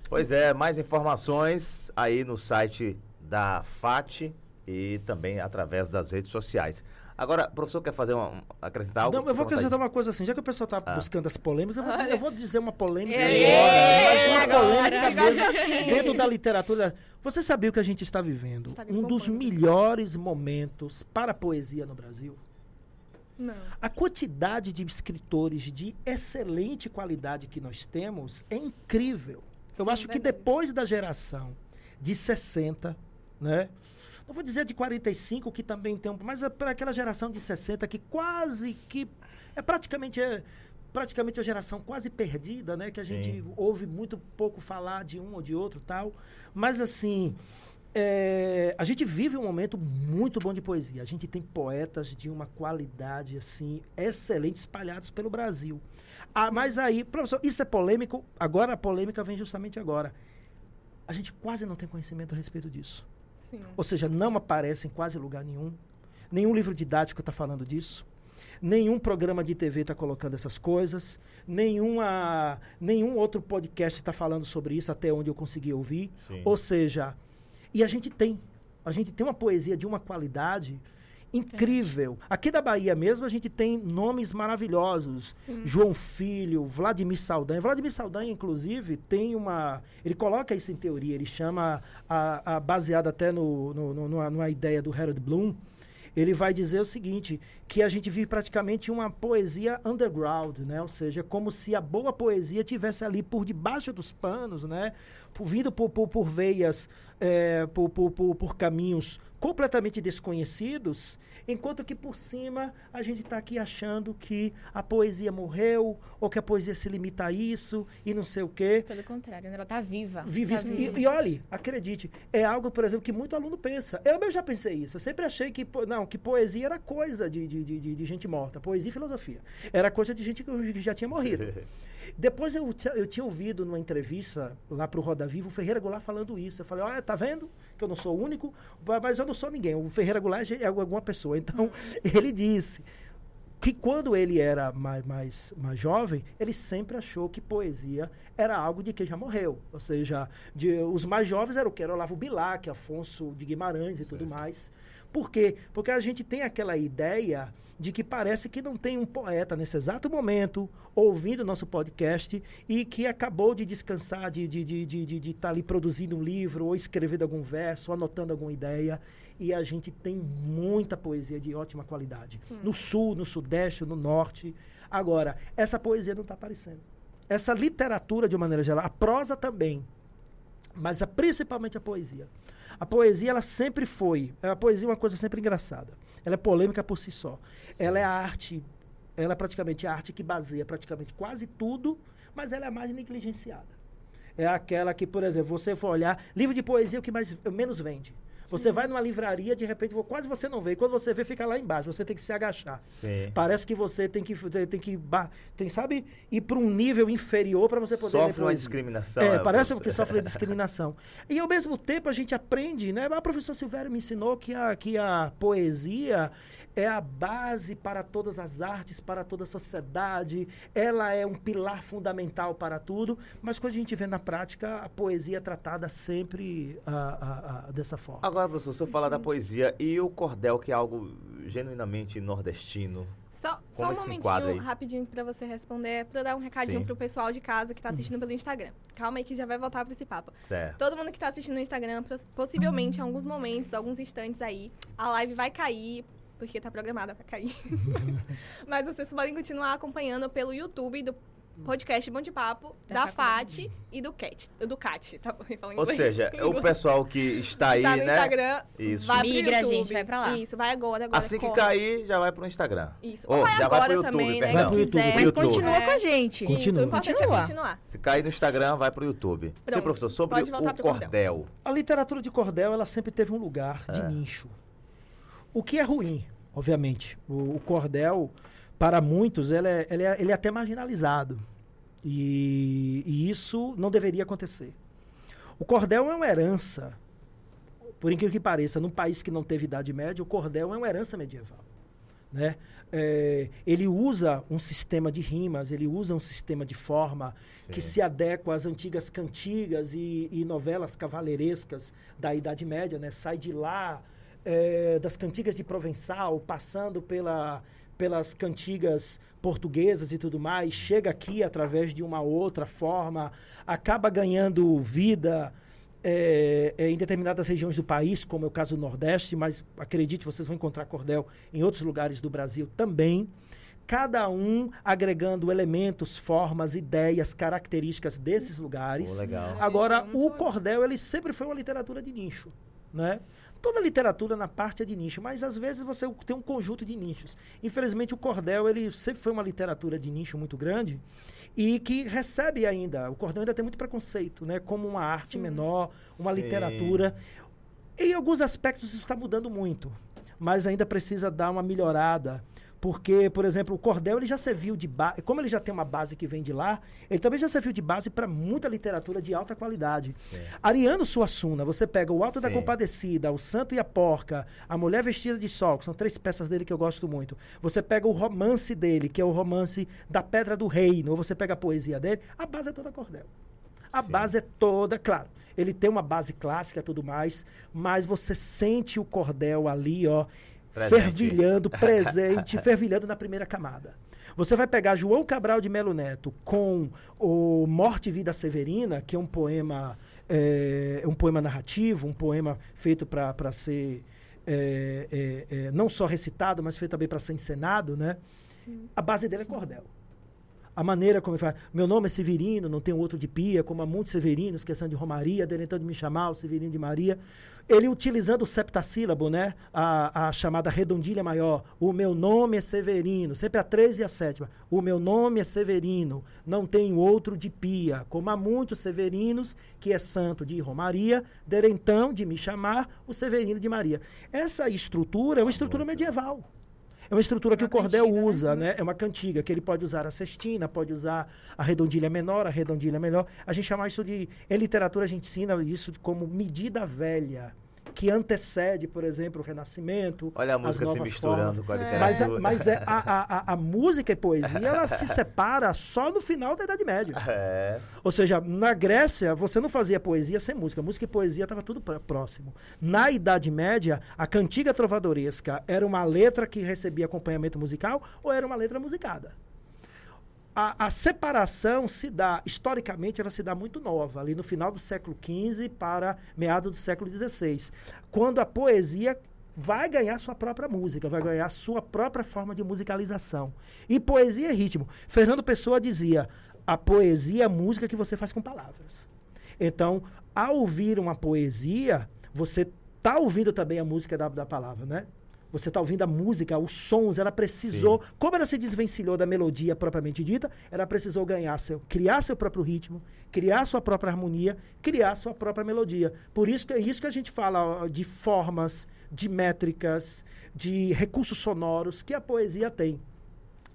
Pois é, mais informações aí no site da FAT e também através das redes sociais. Agora, o professor quer fazer uma, acrescentar algo? Não, eu vou acrescentar uma coisa assim. Já que o pessoal está ah. buscando as polêmicas, eu vou, eu vou, dizer uma polêmica é, agora. Mas uma polêmica mesmo, dentro da literatura. Você sabia o que a gente está vivendo? Está um dos melhores momentos para a poesia no Brasil? Não. A quantidade de escritores de excelente qualidade que nós temos é incrível. Eu Sim, acho verdade. que depois da geração de 60, né? Não vou dizer de 45, que também tem um, mas é para aquela geração de 60 que quase que é praticamente é, praticamente uma geração quase perdida, né, que a Sim. gente ouve muito pouco falar de um ou de outro, tal. Mas assim, é, a gente vive um momento muito bom de poesia. A gente tem poetas de uma qualidade assim excelente espalhados pelo Brasil. Ah, mas aí, professor, isso é polêmico. Agora a polêmica vem justamente agora. A gente quase não tem conhecimento a respeito disso. Sim. Ou seja, não aparece em quase lugar nenhum. Nenhum livro didático está falando disso. Nenhum programa de TV está colocando essas coisas. Nenhuma, nenhum outro podcast está falando sobre isso, até onde eu consegui ouvir. Sim. Ou seja, e a gente tem. A gente tem uma poesia de uma qualidade incrível. Aqui da Bahia mesmo a gente tem nomes maravilhosos. Sim. João Filho, Vladimir Saldanha. Vladimir Saldanha, inclusive, tem uma. Ele coloca isso em teoria, ele chama, a, a baseado até no, no, no, numa, numa ideia do Harold Bloom. Ele vai dizer o seguinte, que a gente vive praticamente uma poesia underground, né? Ou seja, como se a boa poesia tivesse ali por debaixo dos panos, né? Por, vindo por, por, por veias, é, por, por, por, por caminhos completamente desconhecidos, enquanto que por cima a gente está aqui achando que a poesia morreu ou que a poesia se limita a isso e não sei o quê. Pelo contrário, né? ela está viva. Vive tá viva. E, e olhe, acredite, é algo, por exemplo, que muito aluno pensa. Eu mesmo já pensei isso. Eu sempre achei que, não, que poesia era coisa de, de, de, de gente morta. Poesia e filosofia. Era coisa de gente que já tinha morrido. Depois eu, eu tinha ouvido numa entrevista lá para o Roda Viva o Ferreira Goulart falando isso. Eu falei, olha, tá vendo que eu não sou o único, mas eu não sou ninguém. O Ferreira Goulart é alguma pessoa. Então, ele disse que quando ele era mais, mais, mais jovem, ele sempre achou que poesia era algo de quem já morreu. Ou seja, de, os mais jovens eram o que? Era Olavo Bilac, Afonso de Guimarães e tudo mais. Por quê? Porque a gente tem aquela ideia de que parece que não tem um poeta nesse exato momento ouvindo nosso podcast e que acabou de descansar, de estar de, de, de, de, tá ali produzindo um livro, ou escrevendo algum verso, ou anotando alguma ideia. E a gente tem muita poesia de ótima qualidade. Sim. No sul, no sudeste, no norte. Agora, essa poesia não está aparecendo. Essa literatura, de maneira geral, a prosa também, mas a, principalmente a poesia. A poesia, ela sempre foi. A poesia é uma coisa sempre engraçada. Ela é polêmica por si só. Sim. Ela é a arte, ela é praticamente a arte que baseia praticamente quase tudo, mas ela é a mais negligenciada. É aquela que, por exemplo, você for olhar, livro de poesia é o que mais, menos vende. Você vai numa livraria, de repente, quase você não vê. E quando você vê, fica lá embaixo. Você tem que se agachar. Sim. Parece que você tem que, tem que tem, sabe, ir para um nível inferior para você poder Sofre uma discriminação. É, é parece que sofre discriminação. E ao mesmo tempo a gente aprende, né? A professora Silvério me ensinou que a, que a poesia é a base para todas as artes, para toda a sociedade, ela é um pilar fundamental para tudo, mas quando a gente vê na prática, a poesia é tratada sempre a, a, a, dessa forma. Agora, professor, se eu falar da poesia e o cordel, que é algo genuinamente nordestino, só, só um momentinho rapidinho para você responder, para dar um recadinho Sim. pro pessoal de casa que está assistindo pelo Instagram. Calma aí que já vai voltar para esse papo. Certo. Todo mundo que está assistindo no Instagram, possivelmente em alguns momentos, alguns instantes aí, a live vai cair porque tá programada para cair. Mas vocês podem continuar acompanhando pelo YouTube do podcast Bom de Papo, da, da FAT e do Cat. Do Cat, tá Ou seja, o pessoal que está aí, tá no né? Instagram, Isso. vai Migra, YouTube. gente, vai pra lá. Isso, vai agora, agora. Assim que cair, já vai pro Instagram. Isso. Ou, Ou vai já agora vai pro YouTube, também, né? Vai pro YouTube, Mas YouTube. continua é. com a gente. Continua. Isso, o importante continua. é continuar. Se cair no Instagram, vai pro YouTube. Pronto. Sim, professor, sobre o cordel. cordel. A literatura de cordel, ela sempre teve um lugar de é. nicho. O que é ruim? obviamente. O, o cordel, para muitos, ele é, ele é, ele é até marginalizado. E, e, isso não deveria acontecer. O cordel é uma herança, por incrível que pareça, num país que não teve Idade Média, o cordel é uma herança medieval. Né? É, ele usa um sistema de rimas, ele usa um sistema de forma Sim. que se adequa às antigas cantigas e, e novelas cavaleirescas da Idade Média, né? sai de lá é, das cantigas de Provençal, passando pela, pelas cantigas portuguesas e tudo mais, chega aqui através de uma outra forma, acaba ganhando vida é, é, em determinadas regiões do país, como é o caso do Nordeste, mas acredite, vocês vão encontrar cordel em outros lugares do Brasil também. Cada um agregando elementos, formas, ideias, características desses lugares. Oh, legal. Agora, o cordel ele sempre foi uma literatura de nicho, né? Toda literatura na parte é de nicho, mas às vezes você tem um conjunto de nichos. Infelizmente o cordel ele sempre foi uma literatura de nicho muito grande e que recebe ainda, o cordel ainda tem muito preconceito, né, como uma arte Sim. menor, uma Sim. literatura. Em alguns aspectos isso está mudando muito, mas ainda precisa dar uma melhorada. Porque, por exemplo, o cordel ele já serviu de base, como ele já tem uma base que vem de lá, ele também já serviu de base para muita literatura de alta qualidade. Sim. Ariano Suassuna, você pega o Alto Sim. da Compadecida, o Santo e a Porca, a Mulher Vestida de Sol, que são três peças dele que eu gosto muito. Você pega o romance dele, que é o romance da Pedra do Reino, ou você pega a poesia dele, a base é toda cordel. A Sim. base é toda, claro, ele tem uma base clássica e tudo mais, mas você sente o cordel ali, ó, Presente. fervilhando, presente, fervilhando na primeira camada. Você vai pegar João Cabral de Melo Neto com o Morte e Vida Severina, que é um poema, é, um poema narrativo, um poema feito para ser é, é, é, não só recitado, mas feito também para ser encenado, né? Sim. A base dele é Sim. é cordel. A maneira como ele fala. Meu nome é Severino, não tenho outro de pia, como há muitos Severinos, questão de Romaria, delentando de me chamar, o Severino de Maria. Ele utilizando o septassílabo, né? A, a chamada redondilha maior. O meu nome é Severino, sempre a 13 e a sétima. O meu nome é Severino, não tenho outro de pia, como há muitos Severinos, que é santo de Romaria, delentão de me chamar, o Severino de Maria. Essa estrutura é uma estrutura medieval. É uma estrutura que uma o cordel cantiga, né? usa, né? né? É uma cantiga, que ele pode usar a cestina, pode usar a redondilha menor, a redondilha melhor. A gente chama isso de. Em literatura, a gente ensina isso como medida velha que antecede, por exemplo, o Renascimento. Olha a música se misturando formas. com a literatura. Mas, é, mas é, a, a, a, música e poesia, ela se separa só no final da Idade Média. É. Ou seja, na Grécia, você não fazia poesia sem música. Música e poesia estava tudo próximo. Na Idade Média, a cantiga trovadoresca era uma letra que recebia acompanhamento musical ou era uma letra musicada a, a, separação se dá, historicamente, ela se dá muito nova, ali no final do século XV para meados do século XVI, quando a poesia vai ganhar sua própria música, vai ganhar sua própria forma de musicalização. E poesia é ritmo. Fernando Pessoa dizia: a poesia é a música que você faz com palavras. Então, ao ouvir uma poesia, você está ouvindo também a música da, da palavra, né? Você está ouvindo a música, os sons, ela precisou. Sim. Como ela se desvencilhou da melodia propriamente dita, ela precisou ganhar seu, criar seu próprio ritmo, criar sua própria harmonia, criar sua própria melodia. Por isso que é isso que a gente fala ó, de formas, de métricas, de recursos sonoros que a poesia tem.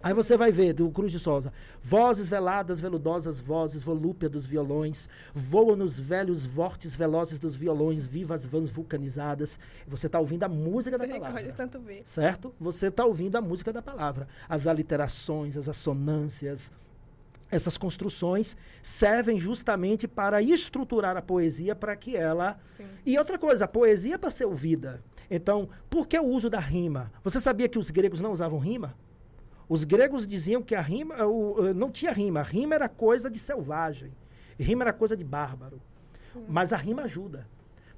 Aí você vai ver, do Cruz de Souza, vozes veladas, veludosas vozes, volúpia dos violões, voam nos velhos vortes velozes dos violões, vivas vãs vulcanizadas. Você está ouvindo a música da palavra. Tanto ver. Certo? Você está ouvindo a música da palavra. As aliterações, as assonâncias, essas construções servem justamente para estruturar a poesia para que ela. Sim. E outra coisa, a poesia é para ser ouvida. Então, por que o uso da rima? Você sabia que os gregos não usavam rima? Os gregos diziam que a rima o, não tinha rima. A rima era coisa de selvagem. Rima era coisa de bárbaro. Mas a rima ajuda.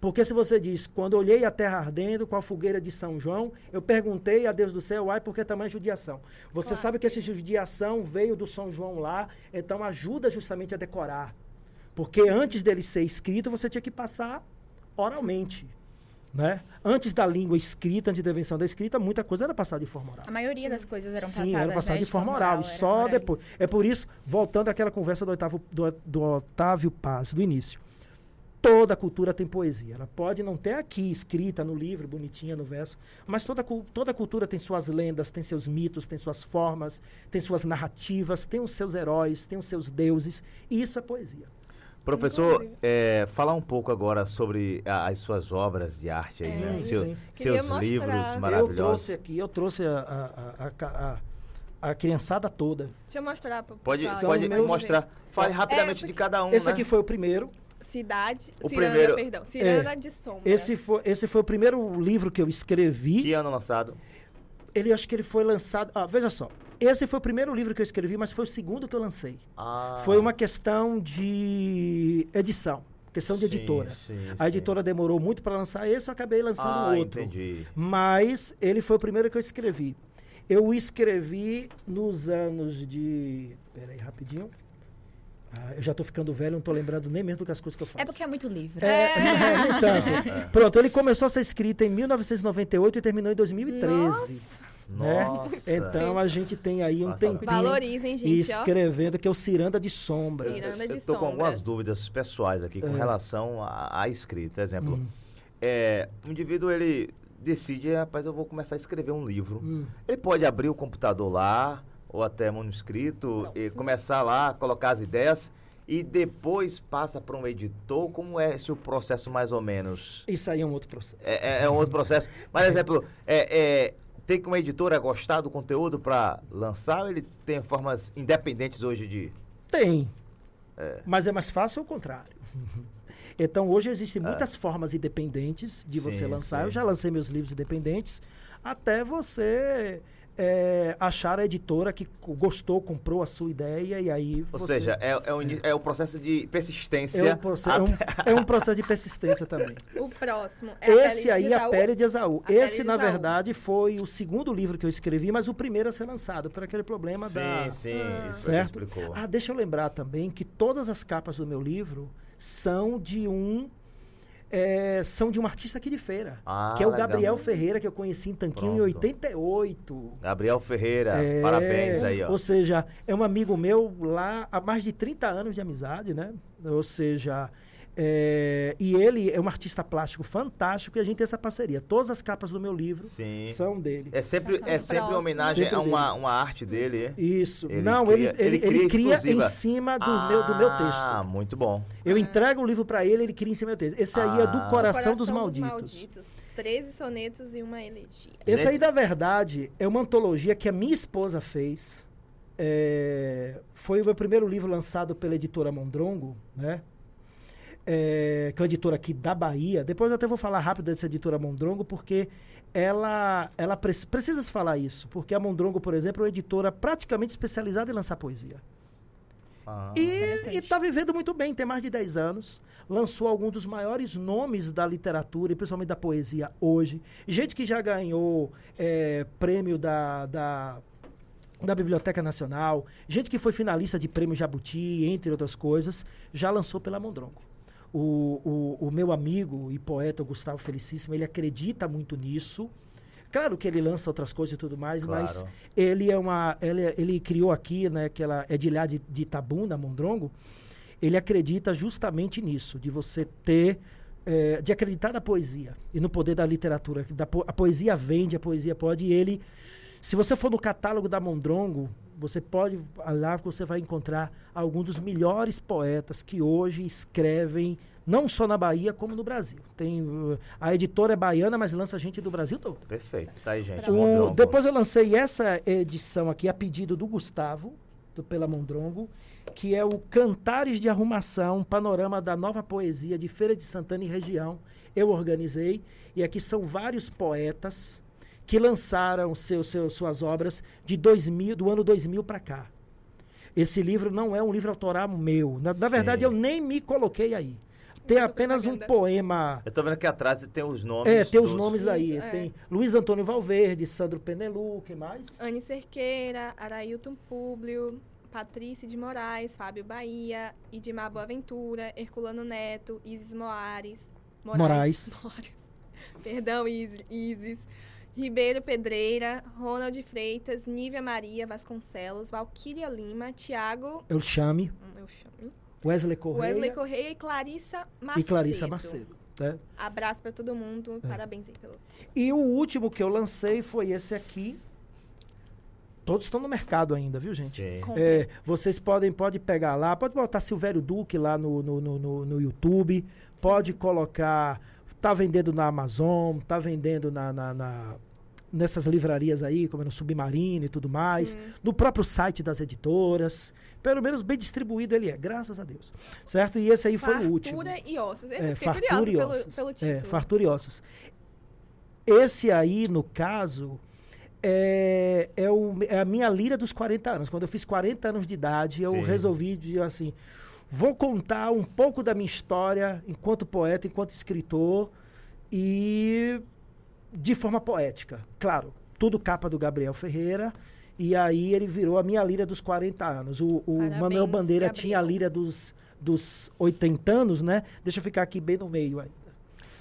Porque se você diz, quando olhei a terra ardendo com a fogueira de São João, eu perguntei a Deus do céu, ai, por que tamanha judiação? Você claro. sabe que essa judiação veio do São João lá, então ajuda justamente a decorar. Porque antes dele ser escrito, você tinha que passar oralmente. Né? Antes da língua escrita, antes da invenção da escrita, muita coisa era passada de forma oral. A maioria das coisas eram Sim, passadas era passada né? de, forma oral, oral só depois. É por isso, voltando àquela conversa do, Otávio, do, do Otávio Paz, do início. Toda cultura tem poesia. Ela pode não ter aqui escrita no livro, bonitinha no verso, mas toda, toda cultura tem suas lendas, tem seus mitos, tem suas formas, tem suas narrativas, tem os seus heróis, tem os seus deuses, e isso é poesia. Professor, é, falar um pouco agora sobre a, as suas obras de arte aí, é, né? Seu, seus livros maravilhosos. Eu trouxe aqui, eu trouxe a, a, a, a criançada toda. Deixa eu mostrar para Pode, pode meus... mostrar. Fale é, rapidamente é, de cada um. Esse né? aqui foi o primeiro. Cidade. O Ciranda, primeiro, perdão. Ciranda é, de Sombra. Esse foi, esse foi o primeiro livro que eu escrevi. Que ano lançado? Ele acho que ele foi lançado. Ah, veja só. Esse foi o primeiro livro que eu escrevi, mas foi o segundo que eu lancei. Ah. Foi uma questão de edição, questão de sim, editora. Sim, a editora sim. demorou muito para lançar esse, eu acabei lançando ah, outro. Entendi. Mas ele foi o primeiro que eu escrevi. Eu escrevi nos anos de. Peraí, rapidinho. Ah, eu já estou ficando velho, não estou lembrando nem mesmo das coisas que eu faço. É porque é muito livre. É, é. tanto. É. Pronto, ele começou a ser escrito em 1998 e terminou em 2013. Nossa. Né? Nossa. Então a gente tem aí um tempinho Valorizem, gente, escrevendo ó. que é o Ciranda de Sombra. Ciranda de Eu estou com algumas dúvidas pessoais aqui com é. relação à, escrita. Exemplo, hum. é, o indivíduo ele decide, rapaz, eu vou começar a escrever um livro. Hum. Ele pode abrir o computador lá, ou até manuscrito, Não, e sim. começar lá, colocar as ideias e depois passa para um editor? Como é esse o processo mais ou menos? Isso aí é um outro processo. É, é, é um outro processo. Mas, exemplo, é, é, tem que uma editora gostar do conteúdo para lançar ou ele tem formas independentes hoje de... Tem. É. Mas é mais fácil o contrário. Então, hoje existem é. muitas formas independentes de você sim, lançar. Sim. Eu já lancei meus livros independentes até você é, achar a editora que gostou, comprou a sua ideia e aí. Ou você... seja, é, é, um, é o processo de persistência. É um, processo, até... é, um, é um processo de persistência também. O próximo é Esse aí, a Pele de Esaú. A Esse, na Esaú. verdade, foi o segundo livro que eu escrevi, mas o primeiro a ser lançado, por aquele problema sim, da. Sim, sim, ah. certo? explicou. Ah, deixa eu lembrar também que todas as capas do meu livro são de um é, são de um artista aqui de feira, ah, que é o legal. Gabriel Ferreira, que eu conheci em Tanquinho Pronto. em 88. Gabriel Ferreira, é, parabéns aí, ó. Ou seja, é um amigo meu lá há mais de 30 anos de amizade, né? Ou seja, é, e ele é um artista plástico fantástico e a gente tem essa parceria. Todas as capas do meu livro Sim. são dele. É sempre, é sempre uma homenagem sempre a uma, uma arte dele. Isso. Ele Não, cria, ele, ele, ele, cria, cria em cima do, ah, meu, do meu texto. Ah, muito bom. Eu entrego o livro para ele, ele cria em cima do meu texto. Esse ah. aí é do Coração, Coração dos, Malditos. dos Malditos. 13 sonetos e uma elegia. Esse aí, na verdade, é uma antologia que a minha esposa fez. É, foi o meu primeiro livro lançado pela editora Mondrongo, né? É, que é uma editora aqui da Bahia. Depois eu até vou falar rápido dessa editora Mondrongo, porque ela, ela pre precisa se falar isso. Porque a Mondrongo, por exemplo, é uma editora praticamente especializada em lançar poesia. Ah, e está vivendo muito bem, tem mais de 10 anos. Lançou alguns dos maiores nomes da literatura e principalmente da poesia hoje. Gente que já ganhou é, prêmio da, da da Biblioteca Nacional, gente que foi finalista de prêmio Jabuti, entre outras coisas, já lançou pela Mondrongo. O, o, o meu amigo e poeta Gustavo Felicíssimo, ele acredita muito nisso. Claro que ele lança outras coisas e tudo mais, claro. mas ele é uma. Ele, ele criou aqui, né, aquela Edilhá de, de Tabuna, Mondrongo. Ele acredita justamente nisso, de você ter. É, de acreditar na poesia e no poder da literatura. Da, a poesia vende, a poesia pode. E ele. Se você for no catálogo da Mondrongo, você pode lá você vai encontrar alguns dos melhores poetas que hoje escrevem não só na Bahia como no Brasil. Tem uh, a editora é baiana, mas lança gente do Brasil todo. Perfeito, tá aí gente. O, depois eu lancei essa edição aqui a pedido do Gustavo do pela Mondrongo, que é o Cantares de Arrumação, panorama da nova poesia de Feira de Santana e região. Eu organizei e aqui são vários poetas que lançaram seu, seu, suas obras de 2000, do ano 2000 para cá. Esse livro não é um livro autoral meu. Na, na verdade, eu nem me coloquei aí. Tem apenas um poema. Eu tô vendo que atrás tem os nomes. É, tem os nomes aí. É. Tem Luiz Antônio Valverde, Sandro Penelu, que mais? Anne Cerqueira, Arailton Públio, Patrícia de Moraes, Fábio Bahia, Idimar Boaventura, Herculano Neto, Isis Moares. Moraes. Moraes. Perdão, Isis. Ribeiro Pedreira, Ronald Freitas, Nívia Maria Vasconcelos, Valquíria Lima, Tiago... Eu chame. Hum, eu chame. Wesley Correia. Wesley Correia e Clarissa Macedo. E Clarissa Macedo. Né? Abraço para todo mundo. É. Parabéns aí pelo... E o último que eu lancei foi esse aqui. Todos estão no mercado ainda, viu, gente? É, vocês podem pode pegar lá, pode botar Silvério Duque lá no, no, no, no YouTube, pode colocar tá vendendo na Amazon, tá vendendo na, na, na, nessas livrarias aí, como no Submarino e tudo mais, no próprio site das editoras. Pelo menos bem distribuído ele é, graças a Deus. Certo? E esse aí fartura foi o último. Fartura e ossos. é, fartura e ossos. Pelo, pelo é, título. É, fartura e ossos. Esse aí, no caso, é, é, o, é, a minha lira dos 40 anos. Quando eu fiz 40 anos de idade, eu Sim. resolvi, assim, vou contar um pouco da minha história enquanto poeta, enquanto escritor e de forma poética. Claro, tudo capa do Gabriel Ferreira. E aí ele virou a minha lira dos 40 anos. O, o Parabéns, Manuel Bandeira Gabriel. tinha a lira dos, dos 80 anos, né? Deixa eu ficar aqui bem no meio ainda.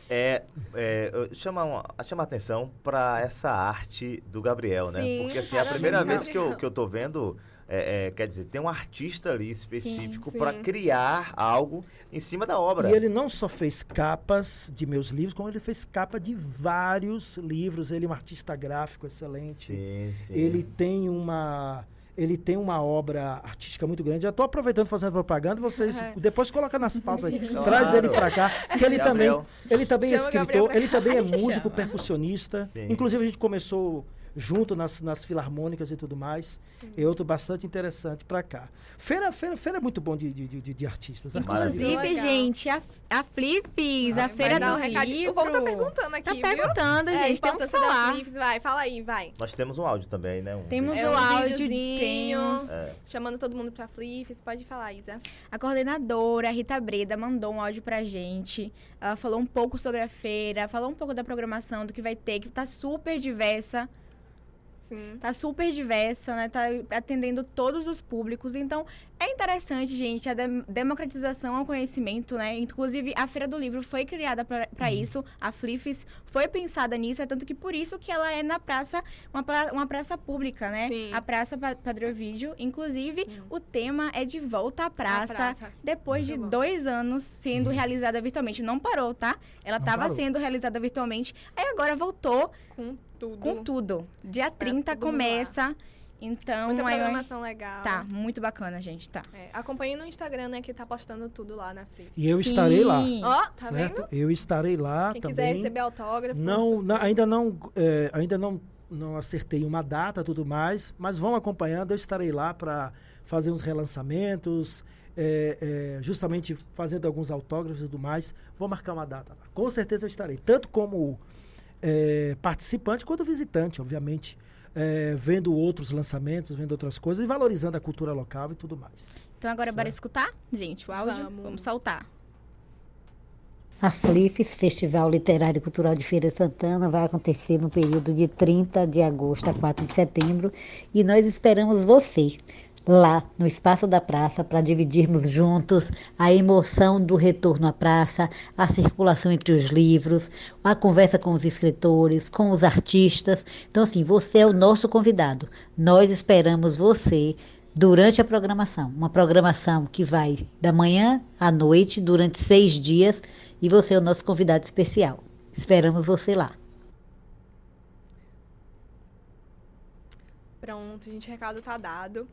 É, é chama, chama atenção para essa arte do Gabriel, né? Sim, Porque assim, é a primeira vez que eu, que eu tô vendo é, é, quer dizer, tem um artista ali específico para criar algo em cima da obra. E ele não só fez capas de meus livros, como ele fez capa de vários livros. Ele é um artista gráfico excelente. Sim, sim. Ele tem uma ele tem uma obra artística muito grande. Já estou aproveitando fazendo propaganda, vocês uhum. depois coloca nas pautas aí, claro. traz ele para cá, que ele também, ele também é escritor, ele também é músico, chama. percussionista. Sim. Inclusive a gente começou junto nas, nas filarmônicas e tudo mais. Sim. É outro bastante interessante para cá. Feira, feira, feira é muito bom de, de, de, de artistas. Inclusive, gente, a, a Flipes, a feira do um livro. O povo tá perguntando aqui, Tá perguntando, viu? gente, é, tem que falar. Vai, fala aí, vai. Nós temos um áudio também, né? Um temos é, um, um áudio, temos... É. Chamando todo mundo pra Flipes, pode falar, Isa. A coordenadora, Rita Breda, mandou um áudio pra gente. Ela falou um pouco sobre a feira, falou um pouco da programação, do que vai ter, que tá super diversa. Sim. Tá super diversa, né? Tá atendendo todos os públicos. Então, é interessante, gente, a de democratização ao conhecimento, né? Inclusive, a Feira do Livro foi criada para uhum. isso, a Flifes foi pensada nisso, é tanto que por isso que ela é na praça, uma, pra uma praça pública, né? Sim. A Praça Padre Vídeo. Inclusive, Sim. o tema é de volta à praça, praça. depois Muito de bom. dois anos sendo uhum. realizada virtualmente. Não parou, tá? Ela estava sendo realizada virtualmente, aí agora voltou com tudo. Com tudo. Dia 30 é, começa. Então, Muita programação legal. Tá, muito bacana, gente, tá. É, acompanhe no Instagram, né, que tá postando tudo lá na Flip. E eu Sim. estarei lá. Ó, oh, tá certo? vendo? Eu estarei lá Quem também. quiser receber autógrafo. Não, não ainda não, é, ainda não, não acertei uma data tudo mais, mas vão acompanhando, eu estarei lá para fazer uns relançamentos, é, é, justamente fazendo alguns autógrafos e tudo mais. Vou marcar uma data lá. Com certeza eu estarei, tanto como é, participante quanto visitante, obviamente é, vendo outros lançamentos, vendo outras coisas e valorizando a cultura local e tudo mais. Então agora certo? bora escutar, gente, o áudio. Vamos, Vamos saltar. A FLIFES, Festival Literário e Cultural de Feira Santana, vai acontecer no período de 30 de agosto a 4 de setembro e nós esperamos você lá no espaço da praça para dividirmos juntos a emoção do retorno à praça, a circulação entre os livros, a conversa com os escritores, com os artistas. Então, assim, você é o nosso convidado. Nós esperamos você durante a programação. Uma programação que vai da manhã à noite, durante seis dias, e você é o nosso convidado especial. Esperamos você lá. Pronto, gente, o recado tá dado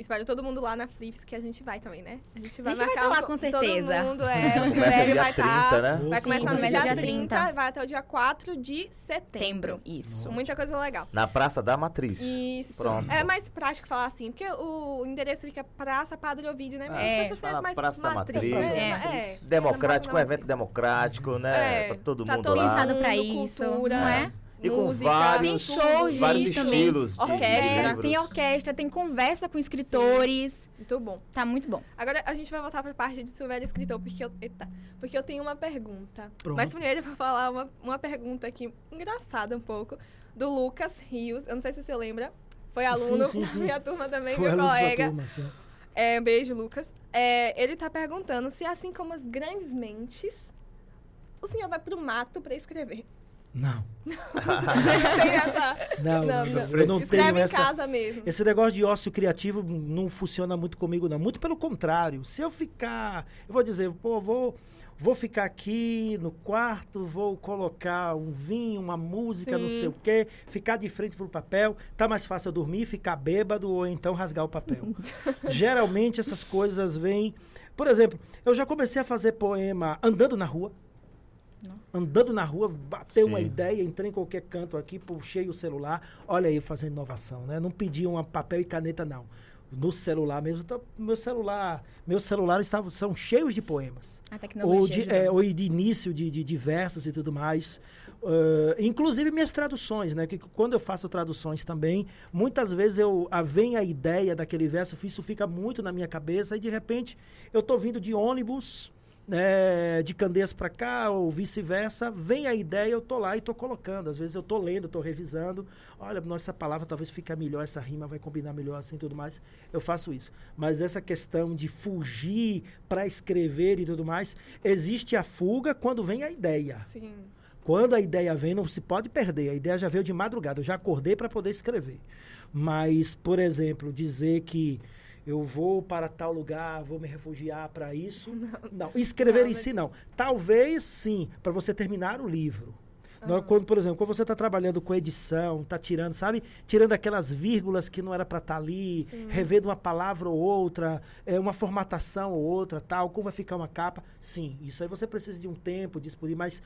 espalha todo mundo lá na Flips, que a gente vai também, né? A gente vai a gente marcar vai lá, com certeza. Todo mundo, é. O Silvério vai estar. Tá, né? Vai começar no dia 30, vai até o dia 4 de setembro. Isso. Muita coisa legal. Na Praça da Matriz. Isso. Pronto. É mais prático falar assim, porque o endereço fica Praça Padre Ovídio, né? Mas é. Fala mais Praça da Matriz. Matriz. É. é. Democrático, um evento democrático, né? É. Pra todo tá mundo todo lá. pensado pra isso, cultura, não é? E música, com vários, tem shows, vários estilos. De, orquestra, tem orquestra, tem conversa com escritores. Sim. Muito bom. Tá muito bom. Agora a gente vai voltar pra parte de Silvério Escritor, porque eu, eita, porque eu tenho uma pergunta. Pronto. Mas primeiro eu vou falar uma, uma pergunta aqui, engraçada um pouco, do Lucas Rios. Eu não sei se você lembra. Foi aluno sim, sim, sim. da minha turma também, Foi meu colega. Turma, é, beijo, Lucas. É, ele tá perguntando se, assim como as grandes mentes, o senhor vai pro mato para escrever. Não. não, não, não, Eu não Escreve tenho em essa, casa mesmo. Esse negócio de ócio criativo não funciona muito comigo, não. Muito pelo contrário. Se eu ficar. Eu vou dizer, pô, vou. Vou ficar aqui no quarto, vou colocar um vinho, uma música, Sim. não sei o quê, ficar de frente pro papel. Tá mais fácil eu dormir, ficar bêbado ou então rasgar o papel. Geralmente essas coisas vêm. Por exemplo, eu já comecei a fazer poema andando na rua. Andando na rua, bateu Sim. uma ideia, entrei em qualquer canto aqui, puxei o celular, olha aí fazendo inovação, né? Não pedi um papel e caneta, não. No celular mesmo, então, meu celular, meus celulares estavam, são cheios de poemas. A tecnologia. Ou de, é, ou de início de, de, de versos e tudo mais. Uh, inclusive minhas traduções, né? Que quando eu faço traduções também, muitas vezes eu a, vem a ideia daquele verso, isso fica muito na minha cabeça e de repente eu tô vindo de ônibus né, de Candeias para cá ou vice-versa, vem a ideia, eu tô lá e tô colocando. Às vezes eu tô lendo, tô revisando. Olha, nossa palavra talvez fique melhor, essa rima vai combinar melhor assim tudo mais. Eu faço isso. Mas essa questão de fugir para escrever e tudo mais, existe a fuga quando vem a ideia. Sim. Quando a ideia vem, não se pode perder. A ideia já veio de madrugada. Eu já acordei para poder escrever. Mas, por exemplo, dizer que eu vou para tal lugar, vou me refugiar para isso. Não, não. escrever não, em si não. Talvez sim, para você terminar o livro. Uhum. Quando, por exemplo, quando você está trabalhando com edição, está tirando, sabe? Tirando aquelas vírgulas que não era para estar tá ali, sim. revendo uma palavra ou outra, é, uma formatação ou outra, tal, como vai ficar uma capa. Sim, isso aí você precisa de um tempo, de expolir, mas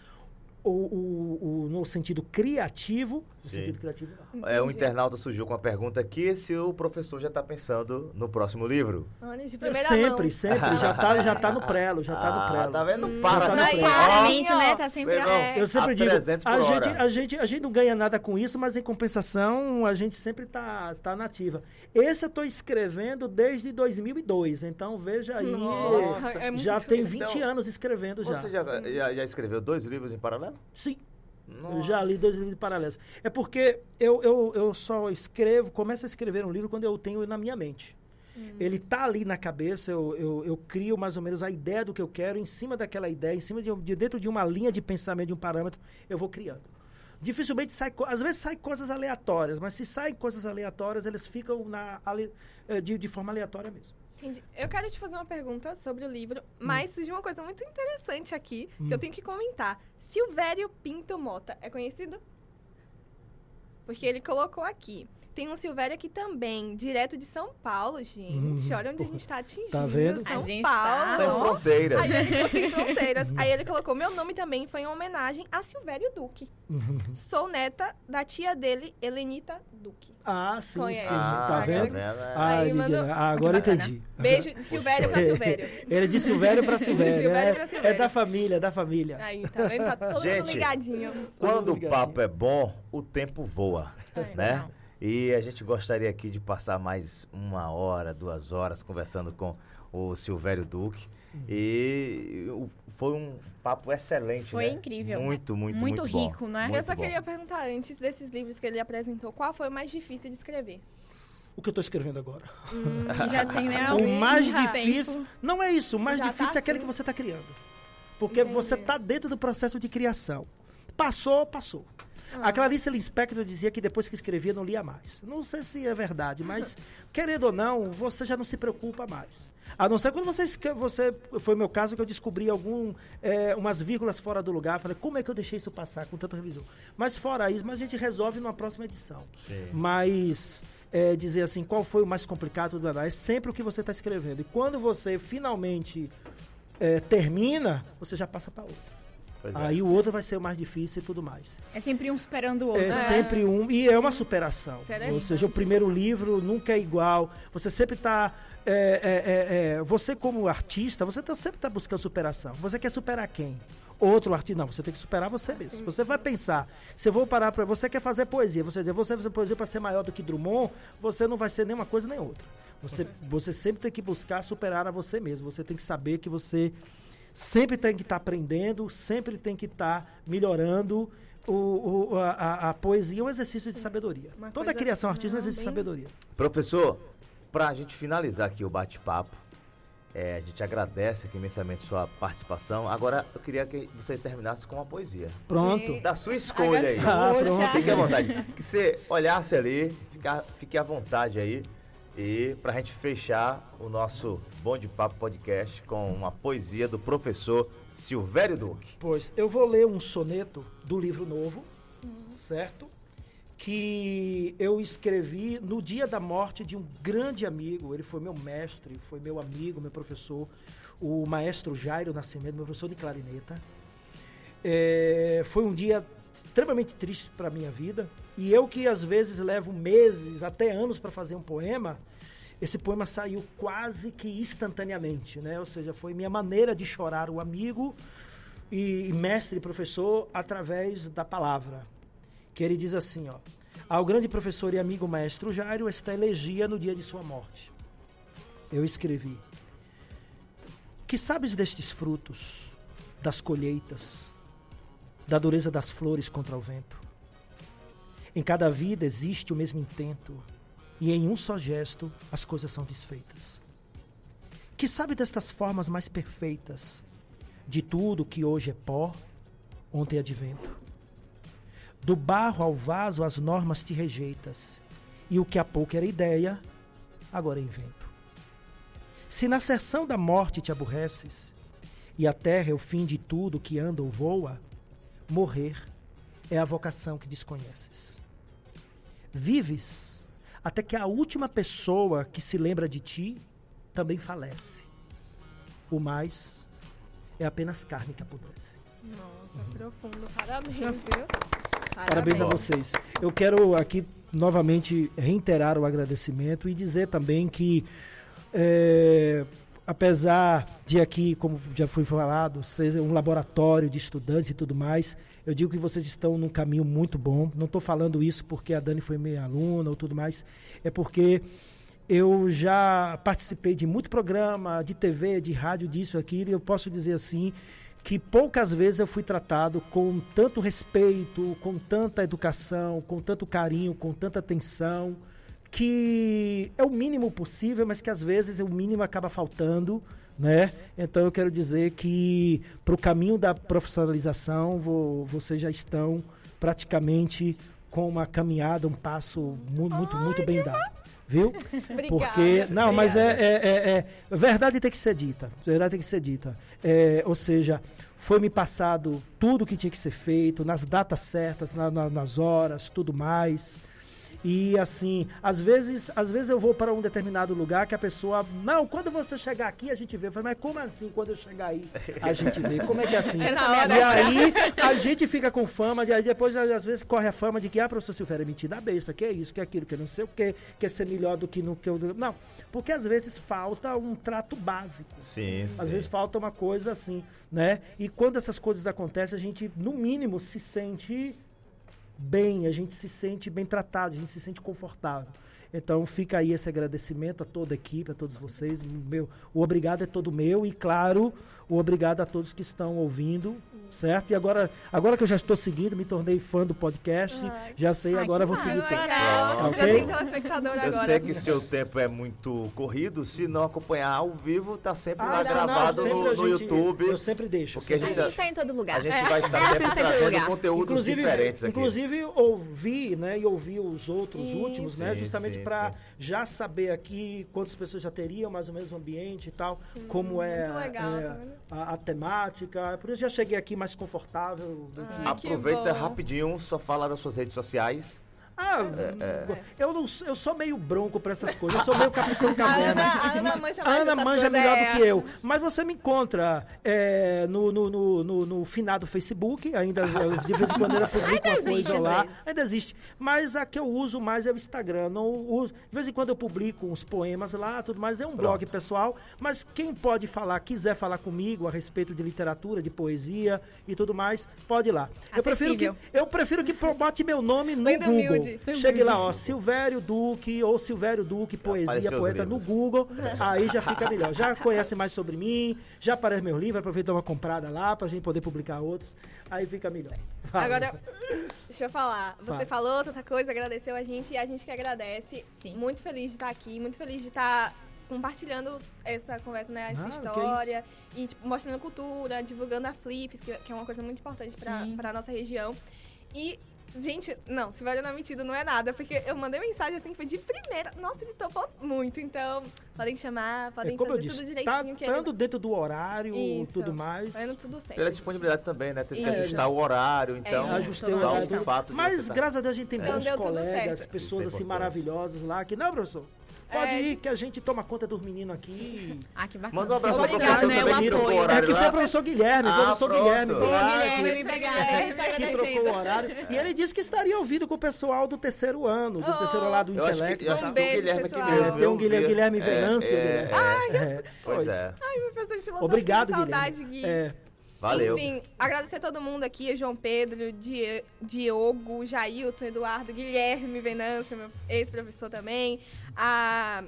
o, o, o, no sentido criativo. No sentido criativo, não. É, o internauta surgiu com a pergunta aqui se o professor já está pensando no próximo livro. Olha, de primeira sempre, mão. sempre. Já está já tá no prelo, já está ah, no prelo. Tá vendo? Hum, para, tá no Claramente, né? Tá sempre... É. Eu sempre digo, a gente, a, gente, a gente não ganha nada com isso, mas em compensação a gente sempre está tá nativa. Esse eu estou escrevendo desde 2002, então veja aí, Nossa, é já tem 20 então, anos escrevendo já. Você já, já, já escreveu dois livros em paralelo? Sim. Nossa. Eu já li dois livros paralelos. É porque eu, eu, eu só escrevo, começo a escrever um livro quando eu tenho na minha mente. Hum. Ele tá ali na cabeça, eu, eu, eu, crio mais ou menos a ideia do que eu quero, em cima daquela ideia, em cima de, de dentro de uma linha de pensamento, de um parâmetro, eu vou criando. Dificilmente sai, às vezes saem coisas aleatórias, mas se saem coisas aleatórias, elas ficam na, eh, de, de forma aleatória mesmo. Entendi. Eu quero te fazer uma pergunta sobre o livro, hum. mas surgiu uma coisa muito interessante aqui hum. que eu hum. tenho que comentar. Silvério Pinto Mota é conhecido? Porque ele colocou aqui. Tem um Silvério aqui também, direto de São Paulo, gente. Hum, Olha onde a gente está atingindo. Tá vendo? São a gente Paulo. Tá... Sem fronteiras. A gente sem fronteiras. Aí ele colocou, meu nome também foi em homenagem a Silvério Duque. Uhum. Sou neta da tia dele, Helenita Duque. Ah, sim, Conhece. sim. Ah, tá vendo? Ah, Aí, mandou... ah, agora entendi. Beijo de Silvério pra Silvério. Ele é de Silvério pra Silvério. Silvério é, pra Silvério. é da família, é da família. Aí, tá vendo? Tá todo gente, ligadinho. Quando o papo é bom, o tempo voa, Ai, né? Não. E a gente gostaria aqui de passar mais uma hora, duas horas conversando com o Silvério Duque. Uhum. E foi um papo excelente. Foi né? incrível. Muito, muito, muito, muito rico, bom. né? Muito Eu só bom. queria perguntar antes desses livros que ele apresentou, qual foi o mais difícil de escrever? O que eu estou escrevendo agora. Hum, já tem, né? o mais difícil. Tempo. Não é isso. O mais já difícil tá é aquele assim. que você está criando. Porque Entendi. você está dentro do processo de criação. Passou, passou. A Clarice Lispector dizia que depois que escrevia não lia mais. Não sei se é verdade, mas querendo ou não, você já não se preocupa mais. A não ser quando você, você foi meu caso que eu descobri algum é, umas vírgulas fora do lugar. Falei, como é que eu deixei isso passar com tanta revisão? Mas fora isso, mas a gente resolve numa próxima edição. Sim. Mas é, dizer assim, qual foi o mais complicado do é sempre o que você está escrevendo. E quando você finalmente é, termina, você já passa para outro. Pois Aí é. o outro vai ser o mais difícil e tudo mais. É sempre um superando o outro. É, é. sempre um. E é uma superação. Ou seja, o primeiro livro nunca é igual. Você sempre está. É, é, é, você, como artista, você tá, sempre está buscando superação. Você quer superar quem? Outro artista. Não, você tem que superar você mesmo. Você vai pensar. Se eu vou parar para. Você quer fazer poesia. Você dizer, você fazer poesia para ser maior do que Drummond, você não vai ser nem uma coisa nem outra. Você, você sempre tem que buscar superar a você mesmo. Você tem que saber que você sempre tem que estar tá aprendendo, sempre tem que estar tá melhorando. O, o, a, a, poesia é um exercício de sabedoria. Uma Toda a criação assim, artística é um exercício bem... de sabedoria. Professor, para a gente finalizar aqui o bate-papo, é, a gente agradece aqui imensamente sua participação. Agora eu queria que você terminasse com uma poesia. Pronto. Da sua escolha aí. Ah, pronto. Fique à vontade. Que você olhasse ali, fica, fique à vontade aí. E para a gente fechar o nosso Bom de Papo Podcast com uma poesia do professor Silvério Duque. Pois, eu vou ler um soneto do livro novo, certo? Que eu escrevi no dia da morte de um grande amigo. Ele foi meu mestre, foi meu amigo, meu professor, o maestro Jairo Nascimento, meu professor de clarineta. É, foi um dia extremamente triste para minha vida. E eu que às vezes levo meses, até anos para fazer um poema, esse poema saiu quase que instantaneamente, né? Ou seja, foi minha maneira de chorar o amigo e, e mestre professor através da palavra. Que ele diz assim, ó: Ao grande professor e amigo maestro Jairo, esta elegia no dia de sua morte. Eu escrevi: Que sabes destes frutos, das colheitas, da dureza das flores contra o vento? Em cada vida existe o mesmo intento, e em um só gesto as coisas são desfeitas. Que sabe destas formas mais perfeitas, de tudo que hoje é pó, ontem é de vento? Do barro ao vaso as normas te rejeitas, e o que há pouco era ideia, agora é invento. Se na serção da morte te aborreces, e a terra é o fim de tudo que anda ou voa, morrer é a vocação que desconheces. Vives até que a última pessoa que se lembra de ti também falece. O mais é apenas carne que apodrece. Nossa, profundo. Parabéns, viu? Parabéns, Parabéns a vocês. Eu quero aqui novamente reiterar o agradecimento e dizer também que é, apesar de aqui, como já foi falado, ser um laboratório de estudantes e tudo mais, eu digo que vocês estão num caminho muito bom. Não estou falando isso porque a Dani foi minha aluna ou tudo mais, é porque eu já participei de muito programa, de TV, de rádio, disso, aquilo, e eu posso dizer assim que poucas vezes eu fui tratado com tanto respeito, com tanta educação, com tanto carinho, com tanta atenção que é o mínimo possível, mas que às vezes o mínimo acaba faltando, né? Então eu quero dizer que para o caminho da profissionalização vocês já estão praticamente com uma caminhada, um passo muito, muito, muito bem dado. Viu? Obrigada. Porque. Não, mas é, é, é, é, Verdade tem que ser dita. Verdade tem que ser dita. É, ou seja, foi me passado tudo o que tinha que ser feito, nas datas certas, na, na, nas horas, tudo mais. E assim, às vezes, às vezes eu vou para um determinado lugar que a pessoa, não, quando você chegar aqui a gente vê. Eu mas como assim quando eu chegar aí a gente vê? Como é que é assim? É e aí a gente fica com fama, de, aí depois às vezes corre a fama de que, ah, professor Silvério, é mentira besta, que é isso, que é aquilo, que não sei o que, quer ser melhor do que no que eu. Não, porque às vezes falta um trato básico. Sim, Às sim. vezes falta uma coisa assim, né? E quando essas coisas acontecem, a gente, no mínimo, se sente bem, a gente se sente bem tratado, a gente se sente confortável. Então fica aí esse agradecimento a toda a equipe, a todos vocês. Meu, o obrigado é todo meu e, claro, o obrigado a todos que estão ouvindo, certo? E agora, agora que eu já estou seguindo, me tornei fã do podcast, já sei, agora vou seguir. Legal. Okay? Eu sei que seu tempo é muito corrido, se não acompanhar ao vivo, tá sempre ah, lá não, gravado não, no, no YouTube. Eu sempre deixo. Porque sempre a gente está em todo lugar. A gente é. vai estar é, sempre trazendo conteúdos inclusive, diferentes aqui. Inclusive, ouvi, né, e ouvi os outros Isso. últimos, né, justamente para já saber aqui quantas pessoas já teriam mais ou menos o ambiente e tal, hum, como é, legal, é tá a, a, temática. Por isso já cheguei aqui mais confortável. Ah, Aproveita rapidinho, só fala das suas redes sociais. Ah, é, é. Eu, não, eu sou meio bronco pra essas coisas. Eu sou meio Capitão Caverna. A Ana, a Ana manja, a Ana manja melhor do que eu. Mas você me encontra é, no, no, no, no, no finado Facebook. Ainda de vez em quando eu publico uma coisa lá. Ainda existe. Mas a que eu uso mais é o Instagram. Não uso, de vez em quando eu publico uns poemas lá, tudo mais. É um Pronto. blog pessoal. Mas quem pode falar, quiser falar comigo a respeito de literatura, de poesia e tudo mais, pode ir lá. Eu prefiro, que, eu prefiro que bote meu nome no Google. Chegue lá, ó, Silvério Duque ou Silvério Duque, poesia, poeta no Google, aí já fica melhor. Já conhece mais sobre mim, já aparece meu livro, aproveita uma comprada lá pra gente poder publicar outros, aí fica melhor. Agora, deixa eu falar. Você Fala. falou tanta coisa, agradeceu a gente e a gente que agradece. Sim. Muito feliz de estar aqui, muito feliz de estar compartilhando essa conversa, né? Essa ah, história. E tipo, mostrando cultura, divulgando a Flips, que, que é uma coisa muito importante para a nossa região. E Gente, não, se vale na mentira não é nada, porque eu mandei mensagem assim, foi de primeira. Nossa, ele topou muito, então podem chamar, podem é, fazer disse, tudo direitinho. Tá estando ele... dentro do horário e tudo mais. Fazendo tudo certo. Pela disponibilidade também, né? Tem que ajustar o horário, então. É, ajustei o horário. O fato Mas graças a Deus a gente tem então, bons colegas, pessoas é assim maravilhosas lá, que não, professor. Pode é, ir, que a gente toma conta dos meninos aqui. Ah, que bacana. Manda um abraço pro professor né, também, o horário É que foi o professor Guilherme, ah, professor pronto. Guilherme. Foi lá, Guilherme, obrigado. Que trocou o horário. E ele disse que estaria ouvindo com o pessoal do terceiro ano, do oh, terceiro lado do intelecto. um beijo, Guilherme aqui mesmo. Tem um Guilherme, Guilherme Venâncio. É, é, pois é. Ai, professor de filosofia, Obrigado, saudade, Gui. É. Valeu. Enfim, agradecer a todo mundo aqui, João Pedro, Diogo, Jailton, Eduardo, Guilherme Venâncio, meu ex-professor também, a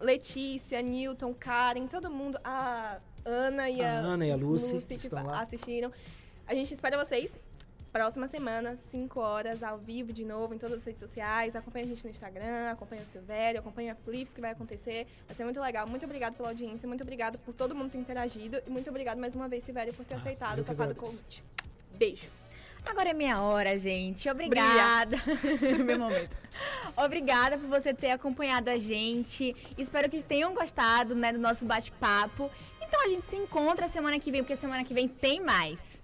Letícia, Newton, Karen, todo mundo, a Ana e a, a, Ana e a Lucy, Lucy que assistiram. A gente espera vocês próxima semana, 5 horas, ao vivo de novo, em todas as redes sociais. Acompanha a gente no Instagram, acompanha o Silvério, acompanha a Flips que vai acontecer. Vai ser muito legal. Muito obrigado pela audiência, muito obrigado por todo mundo ter interagido. E muito obrigado mais uma vez, Silvério, por ter ah, aceitado o topado convite. Beijo. Agora é minha hora, gente. Obrigada. Meu momento. Obrigada por você ter acompanhado a gente. Espero que tenham gostado, né, do nosso bate-papo. Então a gente se encontra semana que vem, porque semana que vem tem mais.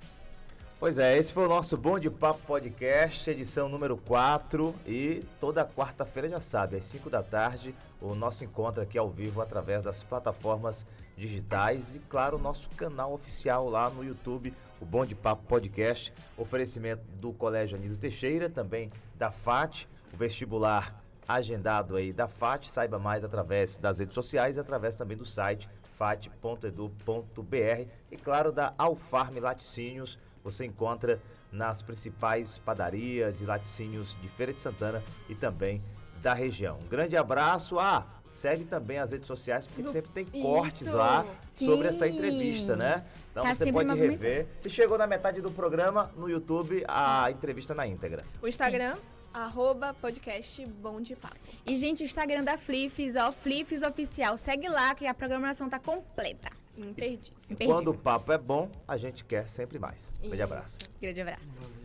Pois é, esse foi o nosso Bom de Papo Podcast, edição número 4. E toda quarta-feira, já sabe, às 5 da tarde, o nosso encontro aqui ao vivo através das plataformas digitais e, claro, o nosso canal oficial lá no YouTube, o Bom de Papo Podcast, oferecimento do Colégio Anísio Teixeira, também da FAT, o vestibular agendado aí da FAT, saiba mais através das redes sociais e através também do site fat.edu.br e claro da Alfarme Laticínios, você encontra nas principais padarias e laticínios de Feira de Santana e também da região. Um grande abraço. Ah, segue também as redes sociais, porque Do... sempre tem cortes Isso. lá Sim. sobre essa entrevista, né? Então tá você pode rever. Se chegou na metade do programa, no YouTube, a entrevista na íntegra. O Instagram. Sim. Arroba podcast Bom de Papo. E, gente, o Instagram da Flifes, ó, Flifes Oficial. Segue lá que a programação tá completa. Imperdível. Quando o papo é bom, a gente quer sempre mais. Um grande abraço. Grande abraço.